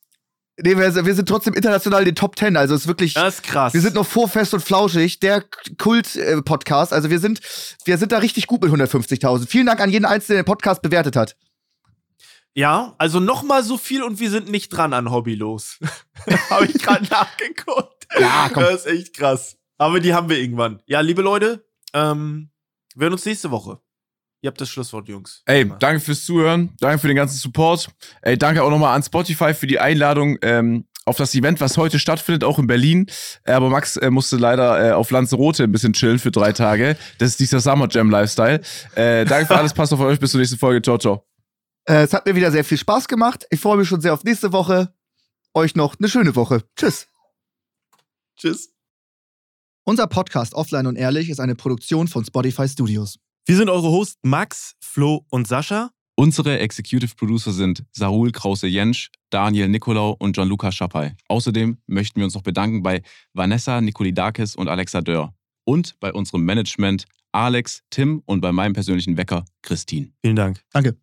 [SPEAKER 2] Nee, wir, wir, sind trotzdem international in den Top Ten. Also es ist wirklich.
[SPEAKER 1] Das ist krass.
[SPEAKER 2] Wir sind noch vor Fest und Flauschig, der Kult-Podcast. also wir sind, wir sind da richtig gut mit 150.000. Vielen Dank an jeden Einzelnen, der den Podcast bewertet hat.
[SPEAKER 1] Ja, also noch mal so viel und wir sind nicht dran an Hobbylos. *laughs* Habe ich gerade *laughs* nachgeguckt.
[SPEAKER 2] Ja, komm.
[SPEAKER 1] Das ist echt krass. Aber die haben wir irgendwann. Ja, liebe Leute, ähm, wir hören uns nächste Woche. Ihr habt das Schlusswort, Jungs.
[SPEAKER 3] Ey, danke fürs Zuhören. Danke für den ganzen Support. Ey, danke auch nochmal an Spotify für die Einladung ähm, auf das Event, was heute stattfindet, auch in Berlin. Äh, aber Max äh, musste leider äh, auf Lanzarote ein bisschen chillen für drei Tage. Das ist dieser Summer Jam Lifestyle. Äh, danke für *laughs* alles. Passt auf euch. Bis zur nächsten Folge. Ciao, ciao.
[SPEAKER 2] Äh, es hat mir wieder sehr viel Spaß gemacht. Ich freue mich schon sehr auf nächste Woche. Euch noch eine schöne Woche. Tschüss.
[SPEAKER 1] Tschüss.
[SPEAKER 2] Unser Podcast Offline und Ehrlich ist eine Produktion von Spotify Studios.
[SPEAKER 1] Wir sind eure Hosts Max, Flo und Sascha.
[SPEAKER 3] Unsere Executive Producer sind Saul Krause-Jensch, Daniel Nicolau und Gianluca Schappei. Außerdem möchten wir uns noch bedanken bei Vanessa Nikolidakis und Alexa Dörr und bei unserem Management Alex, Tim und bei meinem persönlichen Wecker Christine.
[SPEAKER 1] Vielen Dank.
[SPEAKER 2] Danke.